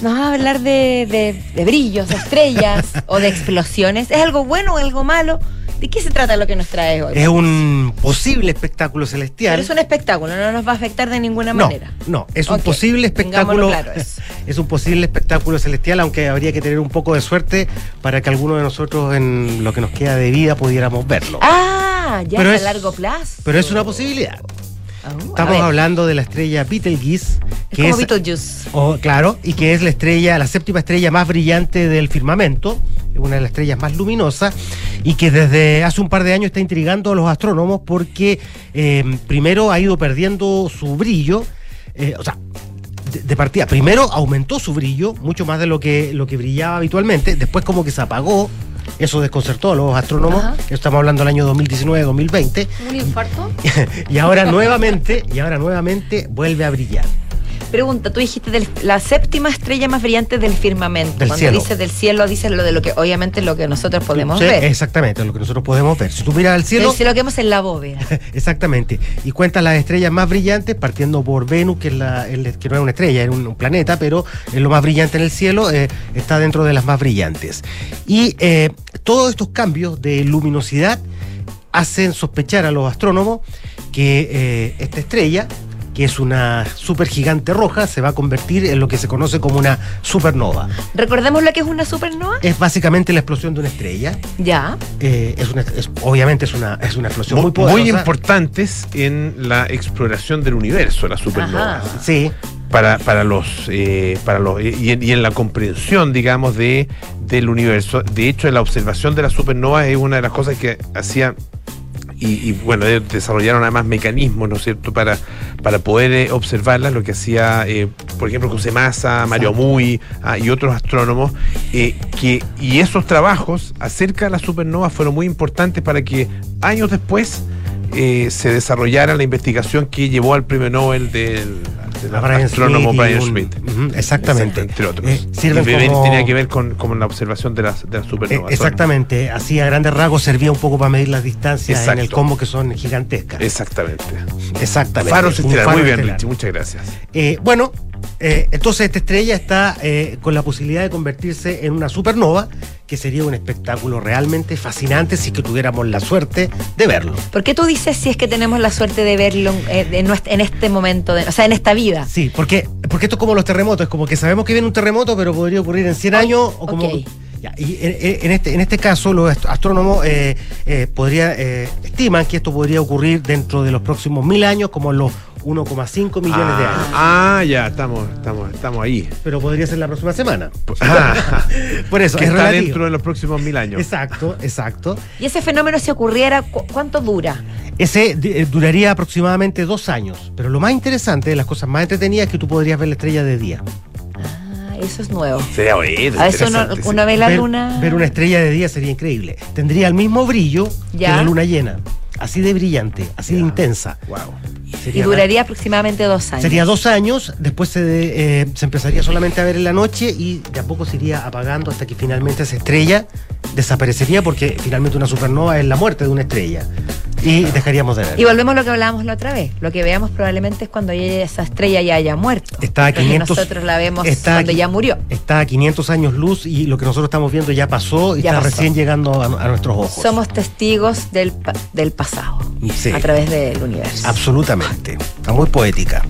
Nos va a hablar de, de- de brillos, de estrellas (laughs) o de explosiones. ¿Es algo bueno o algo malo? ¿De qué se trata lo que nos trae hoy? Es un posible espectáculo celestial. Pero es un espectáculo, no nos va a afectar de ninguna no, manera. no, es un posible espectáculo. claro (laughs) es un posible espectáculo celestial, aunque habría que tener un poco de suerte para que alguno de nosotros en lo que nos queda de vida pudiéramos verlo. Ah, ya Pero es- a largo plazo. Pero es una posibilidad. A Estamos hablando de la estrella Betelgeuse, Es que como es, oh, claro, y que es la estrella, la séptima estrella más brillante del firmamento, una de las estrellas más luminosas, y que desde hace un par de años está intrigando a los astrónomos porque eh, primero ha ido perdiendo su brillo, eh, o sea, de, de partida, primero aumentó su brillo, mucho más de lo que, lo que brillaba habitualmente, después como que se apagó. Eso desconcertó a los astrónomos, Ajá. estamos hablando del año 2019-2020, ¿Un infarto? (laughs) y ahora nuevamente, y ahora nuevamente vuelve a brillar. Pregunta, tú dijiste del- la séptima estrella más brillante del firmamento. Del Cuando dices del cielo, dices lo de lo que, obviamente, lo que nosotros podemos Sí, ver. Exactamente, lo que nosotros podemos ver. Si tú miras al cielo, El cielo que vemos en la bóveda. (laughs) exactamente, y cuentas las estrellas más brillantes, partiendo por Venus, que, es la, el- que no es una estrella, es un, un planeta, pero es lo más brillante en el cielo, eh, está dentro de las más brillantes. Y eh, todos estos cambios de luminosidad hacen sospechar a los astrónomos que eh, esta estrella, que es una supergigante roja, se va a convertir en lo que se conoce como una supernova. Recordemos lo que es una supernova. Es básicamente la explosión de una estrella. Ya. Eh, es una, es- obviamente es una, es una explosión muy, Muy, poderosa. muy importantes en la exploración del universo, la supernova. Ajá. Sí, Para, para los, eh, para los y, en, y en la comprensión, digamos, de, del universo. De hecho, la observación de la supernova es una de las cosas que hacía y, y, bueno, eh, desarrollaron además mecanismos, ¿no es cierto?, para, para poder eh, observarlas, lo que hacía, eh, por ejemplo, José Massa, Mario Muy ah, y otros astrónomos, eh, que, y esos trabajos acerca de la supernova fueron muy importantes para que años después se desarrollara la investigación que llevó al premio Nobel del del Brian astrónomo Brian un- Schmidt. Ujú, exactamente. Entre otros. Eh, sirven y como- tenía que ver con, con la observación de las, de las Eh, supernovas. exactamente, así a grandes rasgos servía un poco para medir las distancias en el combo que son gigantescas. Exactamente. Exactamente. Faros estelares. Muy bien. Richie. Muchas gracias. Eh, bueno, eh, entonces esta estrella está eh, con la posibilidad de convertirse en una supernova, que sería un espectáculo realmente fascinante si que tuviéramos la suerte de verlo. ¿Por qué tú dices si es que tenemos la suerte de verlo eh, en, en este momento, de- o sea, en esta vida? Sí, porque, porque esto es como los terremotos, es como que sabemos que viene un terremoto, pero podría ocurrir en 100 años o como... ok. Ya, y en, este, en este caso, los ast- astrónomos eh, eh, podría, eh, estiman que esto podría ocurrir dentro de los próximos mil años, como en los 1,5 millones de años. Ah, ya, estamos, estamos, estamos ahí. Pero podría ser la próxima semana. Ah, (laughs) Por eso, que es está relativo. dentro de los próximos mil años. Exacto, exacto. Y ese fenómeno si ocurriera, ¿cu- ¿cuánto dura? Ese eh, duraría aproximadamente dos años. Pero lo más interesante, de las cosas más entretenidas, es que tú podrías ver la estrella de día. Ah, eso es nuevo. Sería bueno, A veces uno, ve la ver, luna. ver una estrella de día sería increíble. Tendría el mismo brillo que la luna llena. Así de brillante, así de intensa. Wow. y duraría aproximadamente dos años. sería dos años, después se, de- eh, se empezaría solamente a ver en la noche y de a poco se iría apagando hasta que finalmente esa estrella desaparecería porque finalmente una supernova es la muerte de una estrella. Y dejaríamos de ver. Y volvemos a lo que hablábamos la otra vez. Lo que veamos probablemente es cuando esa estrella ya haya muerto. Está a Porque 500 nosotros la vemos está cuando ya murió. Está a 500 años luz y lo que nosotros estamos viendo ya pasó y Ya está pasó. recién llegando a, a nuestros ojos. Somos testigos del, del pasado Sí, a través del universo. absolutamente. Está muy poética.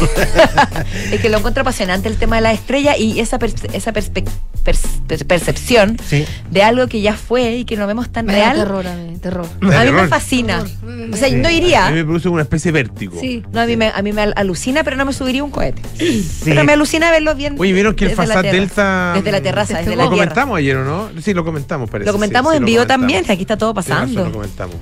(laughs) Es que lo encuentro apasionante el tema de la estrella y esa, esa perspe- pers- per- percepción Sí. de algo que ya fue y que no vemos tan Me da real. terror a mí, terror. A mí me fascina. Terror. O sea, Sí. no A mí iría. me produce una especie de vértigo. Sí. No, a mí, me, a mí me alucina, pero no me subiría un cohete. Sí. Pero me alucina verlo bien. Oye, ¿vieron que el tierra. Delta. Desde la terraza, desde la Lo tierra. comentamos ayer, ¿o no? Sí, lo comentamos, parece. Lo comentamos en vivo comentamos. también, aquí está todo pasando. lo comentamos.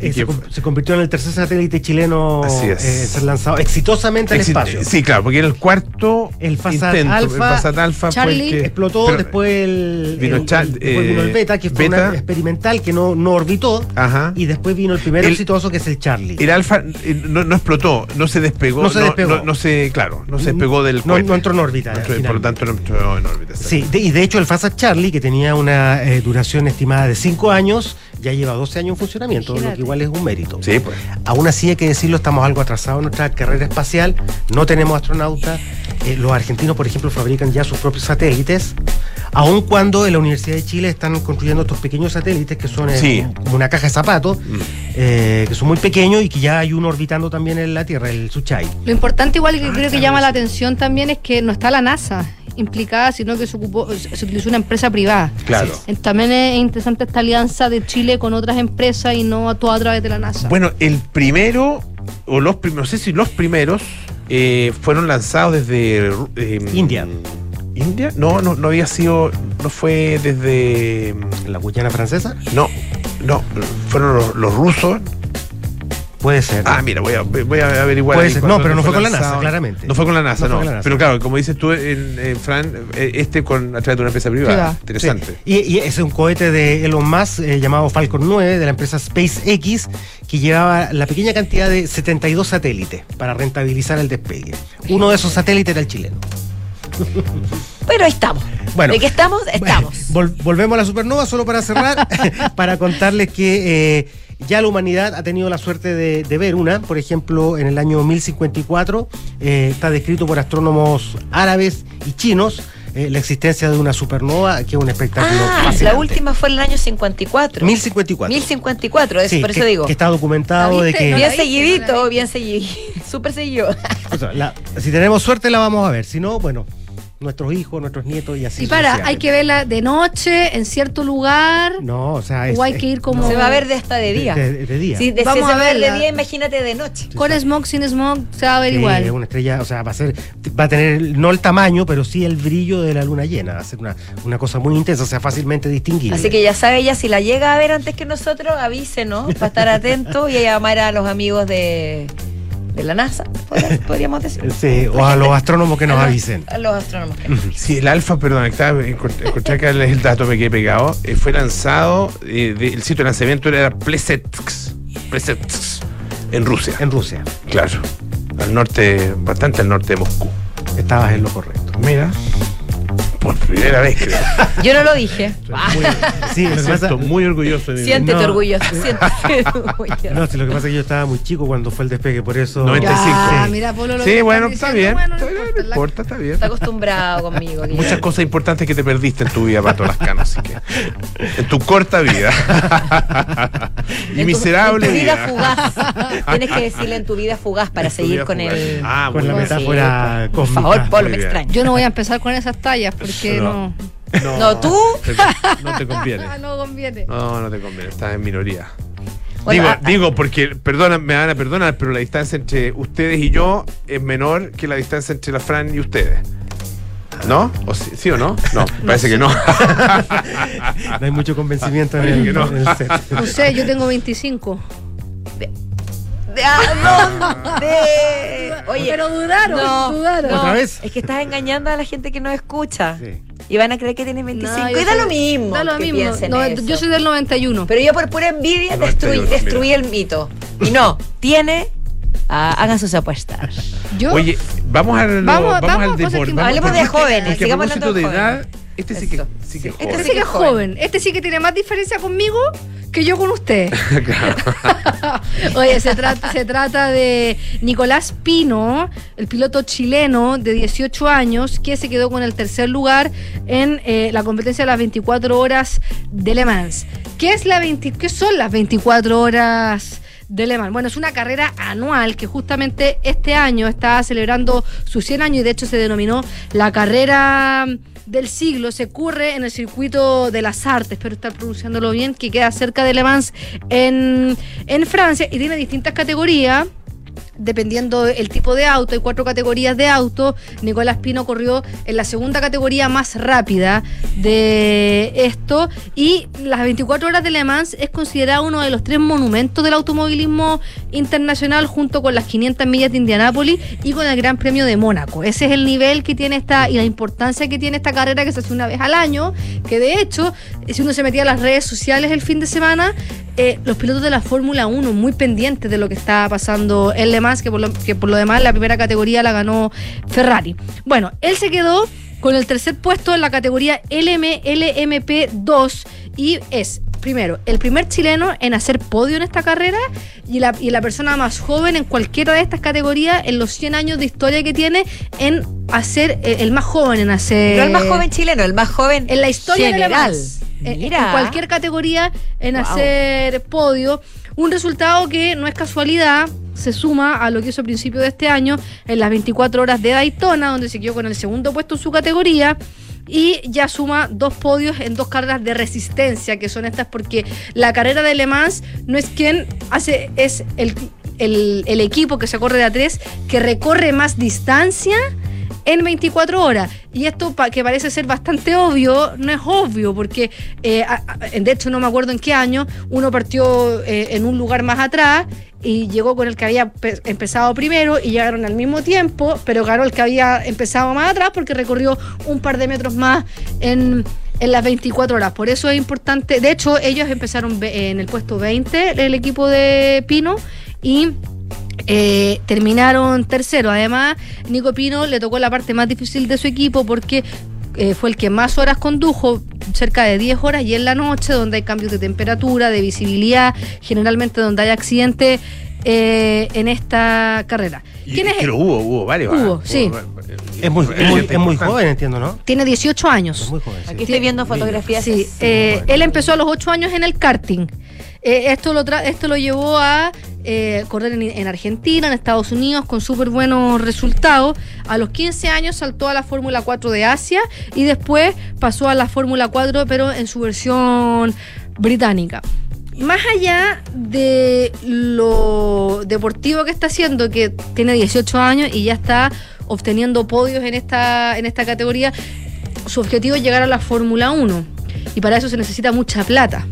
Eh, se, convirtió en el tercer satélite chileno Así es. eh, ser lanzado exitosamente al Exi- espacio. Sí, claro, porque era el cuarto El Fasat intento. Alpha, el Alpha Charlie, fue el que Explotó, pero- después el, vino el- Char- el- después vino el eh, Beta, que fue Beta. una experimental que no, no orbitó, Ajá. y después vino el primero exitoso que es el Charlie. El Alfa eh, no, no explotó, no se despegó. No se despegó. No, se, claro, no se despegó del No- cohete. no entró en órbita, entró- por lo tanto, no entró en órbita. Sí, de- y de hecho el Fasat Charlie, que tenía una eh, duración estimada de 5 años, ya lleva 12 años en funcionamiento, lo que igual es un mérito. Sí, pues. Aún así hay que decirlo, estamos algo atrasados en nuestra carrera espacial, no tenemos astronautas, eh, los argentinos por ejemplo fabrican ya sus propios satélites, aun cuando en la Universidad de Chile están construyendo estos pequeños satélites que son eh, Sí. Mm. como una caja de zapatos, eh, que son muy pequeños y que ya hay uno orbitando también en la Tierra, el Suchai. Lo importante igual que creo que llama la atención también es que no está la NASA implicada, sino que se, ocupó, se utilizó una empresa privada. Claro. También es interesante esta alianza de Chile con otras empresas y no todo a través de la NASA. Bueno, el primero, o los primeros, no sé si los primeros, eh, fueron lanzados desde eh, India. ¿India? No, no, no había sido, no fue desde... ¿La Guyana francesa? No, no, fueron los, los rusos. Puede ser. Ah, mira, voy a, voy a averiguar. Puede ser. No, pero no fue con la. NASA, claramente. No fue con la NASA, No no. fue con la NASA. Pero claro, como dices tú, en, en Fran, eh, este con, a través de una empresa privada. Interesante. Sí. Y, y es un cohete de Elon Musk eh, llamado Falcon 9 de la empresa SpaceX que llevaba la pequeña cantidad de 72 satélites para rentabilizar el despegue. Uno de esos satélites era el chileno. Pero ahí estamos. Bueno. ¿De qué estamos? Estamos. Vol- volvemos a la supernova solo para cerrar, (laughs) para contarles que eh, ya la humanidad ha tenido la suerte de, de ver una, por ejemplo, en el año 1054, eh, está descrito por astrónomos árabes y chinos eh, la existencia de una supernova, que es un espectáculo Ah, fascinante. la última fue en el año 54. 1054. 1054, eso, Sí, por eso digo. que está documentado ¿La de que No bien seguidito, no bien seguido. Súper seguido. o sea, la- si tenemos suerte la vamos a ver, si no, bueno, nuestros hijos, nuestros nietos y así. y para, hay que verla de noche, en cierto lugar, No, o sea, es, o hay que ir como... Se va a ver de hasta de día. de, de- de día. Si de, si Vamos se a va a ver de día, imagínate de noche. Con smog, sin smog, se va a ver Sí, igual. es una estrella, o sea, va a ser, va a tener no el tamaño, pero sí el brillo de la luna llena. Va a ser una, una cosa muy intensa, o sea, fácilmente distinguible. Así que ya sabe ella, si la llega a ver antes que nosotros, avísenos para estar atento y llamar a los amigos de, de la NASA, podría- (laughs) podríamos decir. Sí, o a los astrónomos que nos A los- avisen. A los astrónomos. que- Sí, el Alfa, perdón, estaba, encont- encontré acá el, el dato, me quedé pegado. eh, fue lanzado, eh, de- el sitio de lanzamiento era Plesetsk, Plesetsk, en Rusia. En Rusia. Claro. al norte, bastante al norte de Moscú. Estabas en lo correcto. Mira, por primera vez creo. (laughs) Yo no lo dije. Sí, lo (laughs) Me que pasa, siento muy orgulloso de mí. Siéntete No. orgulloso, siéntete (laughs) orgulloso. no, sí, lo que pasa es que yo estaba muy chico cuando fue el despegue, por eso. 95. Ah, Sí. mira, Polo, lo Sí, bueno, está diciendo, bien. bueno, importa, no la- importa, está bien. Está acostumbrado conmigo. Guillermo. Muchas cosas importantes que te perdiste en tu vida, Pato Lascano, así que. En tu corta vida. y En tu- miserable en tu vida vida. fugaz. Tienes que decirle en tu vida fugaz para En seguir con fugaz. el. Ah, Con muy la metáfora Sí, por favor, Paul, Muy me extraño. Yo no voy a empezar con esas tallas porque No. no. No, tú. Te- (laughs) No te conviene. Ah, (laughs) no conviene. No, no te conviene, estás en minoría. Bueno, digo, ah, ah. digo, porque, perdona, me van a perdonar, pero la distancia entre ustedes y yo es menor que la distancia entre la Fran y ustedes. ¿No? ¿O sí, sí o no? No, (laughs) parece que no. No hay mucho convencimiento en el, que no. en el set. No sé, yo tengo 25. De- (laughs) Oye, Pero dudaron, no, dudaron. ¿Otra vez? Es que estás engañando a la gente que no escucha. Sí. Y van a creer que tienes 25. No, y da soy- lo mismo. Da lo que mismo. No, yo soy del 91. Pero yo por pura envidia 91, destruí, destruí el mito. Y no, tiene. ah, hagan sus apuestas. (laughs) Yo, Oye, vamos al, Vamos- vamos, vamos a al deporte. que- Vamos- Hablemos de porque- jóvenes, sigamos hablando de de edad, jóvenes. este sí que, sí que es Este joven. este sí sí que que es es joven. Este sí que tiene más diferencia conmigo que yo con usted. (laughs) (laughs) Oye, se trata, se trata de Nicolás Pino, el piloto chileno de 18 años, que se quedó con el tercer lugar en eh, la competencia de las 24 horas de Le Mans. ¿Qué, es la 20 ¿Qué son las 24 horas? de Le Mans. Bueno, es una carrera anual que justamente este año está celebrando sus 100 años y de hecho se denominó la carrera del siglo. Se ocurre en el circuito de las artes, espero estar pronunciándolo bien, que queda cerca de Le Mans en, en Francia y tiene distintas categorías dependiendo el tipo de auto, hay cuatro categorías de auto. Nicolás Pino corrió en la segunda categoría más rápida de esto y las 24 horas de Le Mans es considerado uno de los tres monumentos del automovilismo internacional junto con las 500 millas de Indianápolis y con el Gran Premio de Mónaco. Ese es el nivel que tiene esta y la importancia que tiene esta carrera que se hace una vez al año, que de hecho, si uno se metía a las redes sociales el fin de semana, eh, los pilotos de la Fórmula 1 muy pendientes de lo que está pasando en Le Mans, que por, lo, que por lo demás la primera categoría la ganó Ferrari. Bueno, él se quedó con el tercer puesto en la categoría LMLMP2 y es, primero, el primer chileno en hacer podio en esta carrera y la, y la persona más joven en cualquiera de estas categorías en los 100 años de historia que tiene en hacer, eh, el más joven en hacer... No el más joven chileno, el más joven En la historia general. de Le Mans. En-. En cualquier categoría en Wow. hacer podio. Un resultado que no es casualidad, se suma a lo que hizo a principio de este año en las 24 horas de Daytona, donde se quedó con el segundo puesto en su categoría. Y ya suma dos podios en dos carreras de resistencia, que son estas porque la carrera de Le Mans no es quien hace, es el, el- equipo que se corre de a tres que recorre más distancia en 24 horas. Y esto que parece ser bastante obvio, no es obvio, porque eh, de hecho no me acuerdo en qué año, uno partió eh, en un lugar más atrás y llegó con el que había pe- empezado primero y llegaron al mismo tiempo, pero ganó el que había empezado más atrás porque recorrió un par de metros más en, en las 24 horas. Por eso es importante, de hecho ellos empezaron en el puesto 20, el equipo de Pino, y eh, terminaron tercero. Además, Nico Pino le tocó la parte más difícil de su equipo porque eh, fue el que más horas condujo, cerca de 10 horas, y en la noche, donde hay cambios de temperatura, de visibilidad, generalmente donde hay accidentes eh, en esta carrera. Y- ¿Quién es? Pero hubo, hubo varios. Hubo, ah, sí. Es muy, es muy, es muy joven, entiendo, ¿no? Tiene 18 años. Es muy joven. sí. Aquí estoy viendo fotografías. Sí, eh, él empezó a los 8 años en el karting. Eh, esto, lo tra- esto lo llevó a eh, correr en, en Argentina, en Estados Unidos, con súper buenos resultados. A los 15 años saltó a la Fórmula 4 de Asia y después pasó a la Fórmula 4, pero en su versión británica. Más allá de lo deportivo que está haciendo, que tiene 18 años y ya está obteniendo podios en esta, en esta categoría, su objetivo es llegar a la Fórmula 1 y para eso se necesita mucha plata.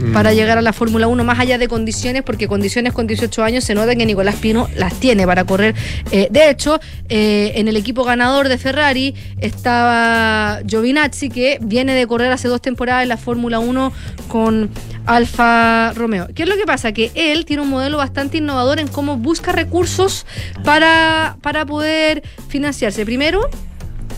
Mm. para llegar a la Fórmula 1, más allá de condiciones, porque condiciones con 18 años se nota que Nicolás Pino las tiene para correr. Eh, de hecho, eh, en el equipo ganador de Ferrari estaba Giovinazzi, que viene de correr hace dos temporadas en la Fórmula 1 con Alfa Romeo. ¿Qué es lo que pasa? Que él tiene un modelo bastante innovador en cómo busca recursos para, para poder financiarse. Primero,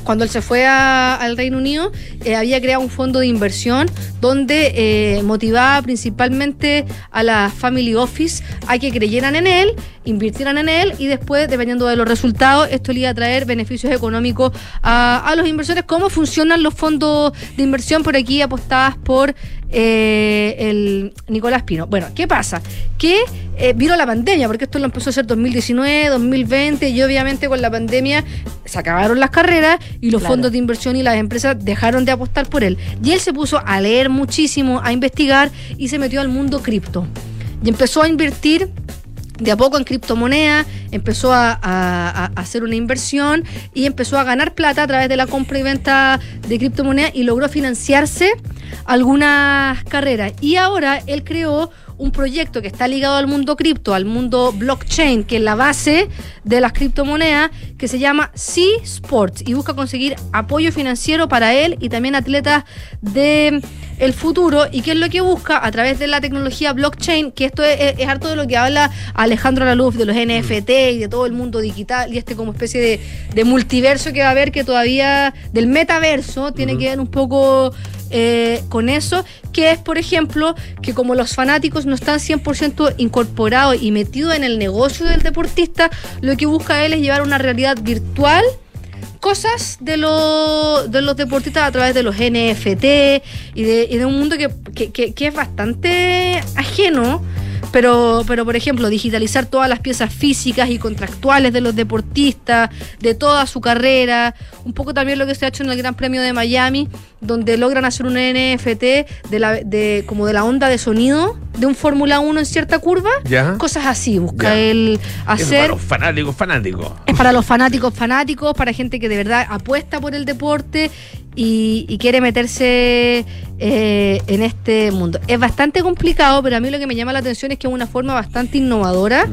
cuando él se fue a- al Reino Unido, eh, había creado un fondo de inversión donde eh, motivaba principalmente a la family office a que creyeran en él, invirtieran en él y después, dependiendo de los resultados, esto le iba a traer beneficios económicos a, a los inversores. ¿Cómo funcionan los fondos de inversión? Por aquí apostadas por eh, el Nicolás Pino. Bueno, ¿qué pasa? Que eh, vino la pandemia, porque esto lo empezó a hacer 2019, 2020, y obviamente con la pandemia se acabaron las carreras y los Claro. fondos de inversión y las empresas dejaron de apostar por él. Y él se puso a leer muchísimo, a investigar y se metió al mundo cripto. Y empezó a invertir de a poco en criptomonedas, empezó a, a- a hacer una inversión y empezó a ganar plata a través de la compra y venta de criptomonedas y logró financiarse algunas carreras. Y ahora él creó un proyecto que está ligado al mundo cripto, al mundo blockchain, que es la base de las criptomonedas, que se llama Sea Sports y busca conseguir apoyo financiero para él y también atletas de el futuro. Y qué es lo que busca a través de la tecnología blockchain, que esto es, es- es harto de lo que habla Alejandro Laluf de los NFT y de todo el mundo digital y este como especie de, de multiverso que va a haber que todavía del metaverso tiene que ver un poco eh, con eso, que es por ejemplo que como los fanáticos no están 100% incorporados y metidos en el negocio del deportista, lo que busca él es llevar una realidad virtual cosas de, lo- de los deportistas a través de los NFT y de, y de un mundo que, que- que- es bastante ajeno. Pero, pero, por ejemplo, digitalizar todas las piezas físicas y contractuales de los deportistas, de toda su carrera, un poco también lo que se ha hecho en el Gran Premio de Miami, donde logran hacer un NFT de la, de, como de la onda de sonido de un Fórmula 1 en cierta curva, Ya. cosas así, busca Eso hacer. para los fanáticos, fanáticos. Es para los fanáticos fanáticos, para gente que de verdad apuesta por el deporte y, y quiere meterse eh, en este mundo. Es bastante complicado, pero a mí lo que me llama la atención es que es una forma bastante innovadora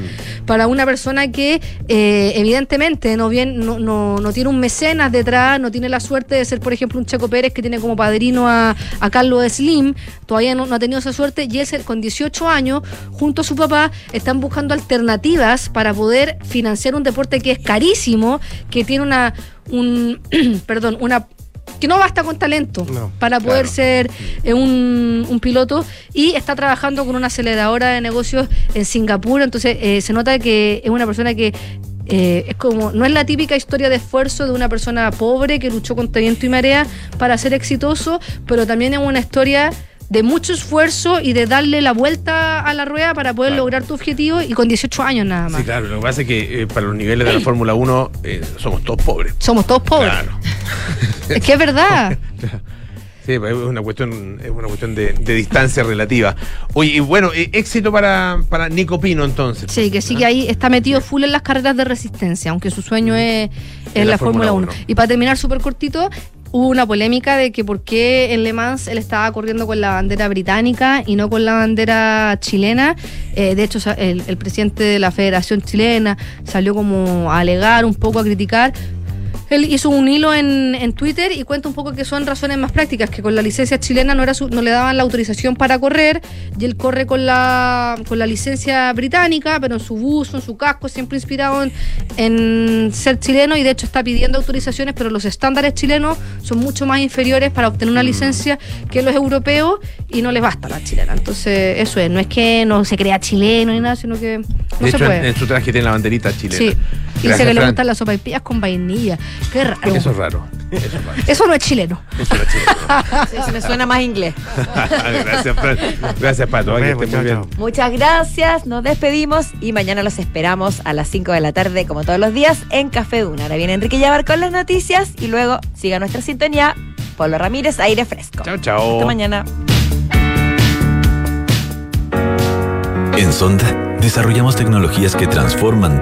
para una persona que eh, evidentemente no, bien, no, no, no tiene un mecenas detrás, no tiene la suerte de ser, por ejemplo, un Checo Pérez que tiene como padrino a, a Carlos Slim, todavía no, no ha tenido esa suerte y él con 18 años, junto a su papá, están buscando alternativas para poder financiar un deporte que es carísimo, que tiene una, un, (clears throat) perdón, una que no basta con talento No, para poder claro. ser eh, un, un piloto y está trabajando con una aceleradora de negocios en Singapur, entonces eh, se nota que es una persona que eh, es como, no es la típica historia de esfuerzo de una persona pobre que luchó contra viento y marea para ser exitoso, pero también es una historia de mucho esfuerzo y de darle la vuelta a la rueda para poder lograr tu objetivo y con 18 años nada más. Sí, claro, lo que pasa es que eh, para los niveles de la Fórmula 1 eh, somos todos pobres. Somos todos pobres. Claro. (laughs) Es que es verdad. (laughs) Sí, es una cuestión, es una cuestión de, de distancia relativa. Oye, y bueno, eh, éxito para, para Nico Pino entonces. Sí, que sí que ahí está metido full en las carreras de resistencia, aunque su sueño es, es En la, la Fórmula Fórmula 1. 1. Y para terminar súper cortito, hubo una polémica de que por qué en Le Mans él estaba corriendo con la bandera británica y no con la bandera chilena. Eh, de hecho, el, el presidente de la Federación Chilena salió como a alegar, un poco a criticar. Él hizo un hilo en, en Twitter y cuenta un poco que son razones más prácticas, que con la licencia chilena no, era su- no le daban la autorización para correr y él corre con la, con la licencia británica, pero en su buzo, en su casco, siempre inspirado en, en ser chileno y de hecho está pidiendo autorizaciones, pero los estándares chilenos son mucho más inferiores para obtener una licencia que los europeos y no les basta la chilena. Entonces, eso es, no es que no se crea chileno ni nada, sino que no de se hecho, en, puede. en su traje tiene la banderita chilena. Sí. Y dice que le gustan las sopaipillas con vainilla. Qué raro. Eso es raro. Eso es raro. Eso no es chileno. Eso es chileno. (laughs) Sí, se me suena más inglés. (laughs) Gracias, Fran. Gracias, Pato. Muy bien. Muchas gracias, nos despedimos y mañana los esperamos a las 5 de la tarde, como todos los días, en Café Duna. Ahora viene Enrique Llavar con las noticias y luego siga nuestra sintonía. Pablo Ramírez, aire fresco. Chao, chao. Hasta mañana. En Sonda desarrollamos tecnologías que transforman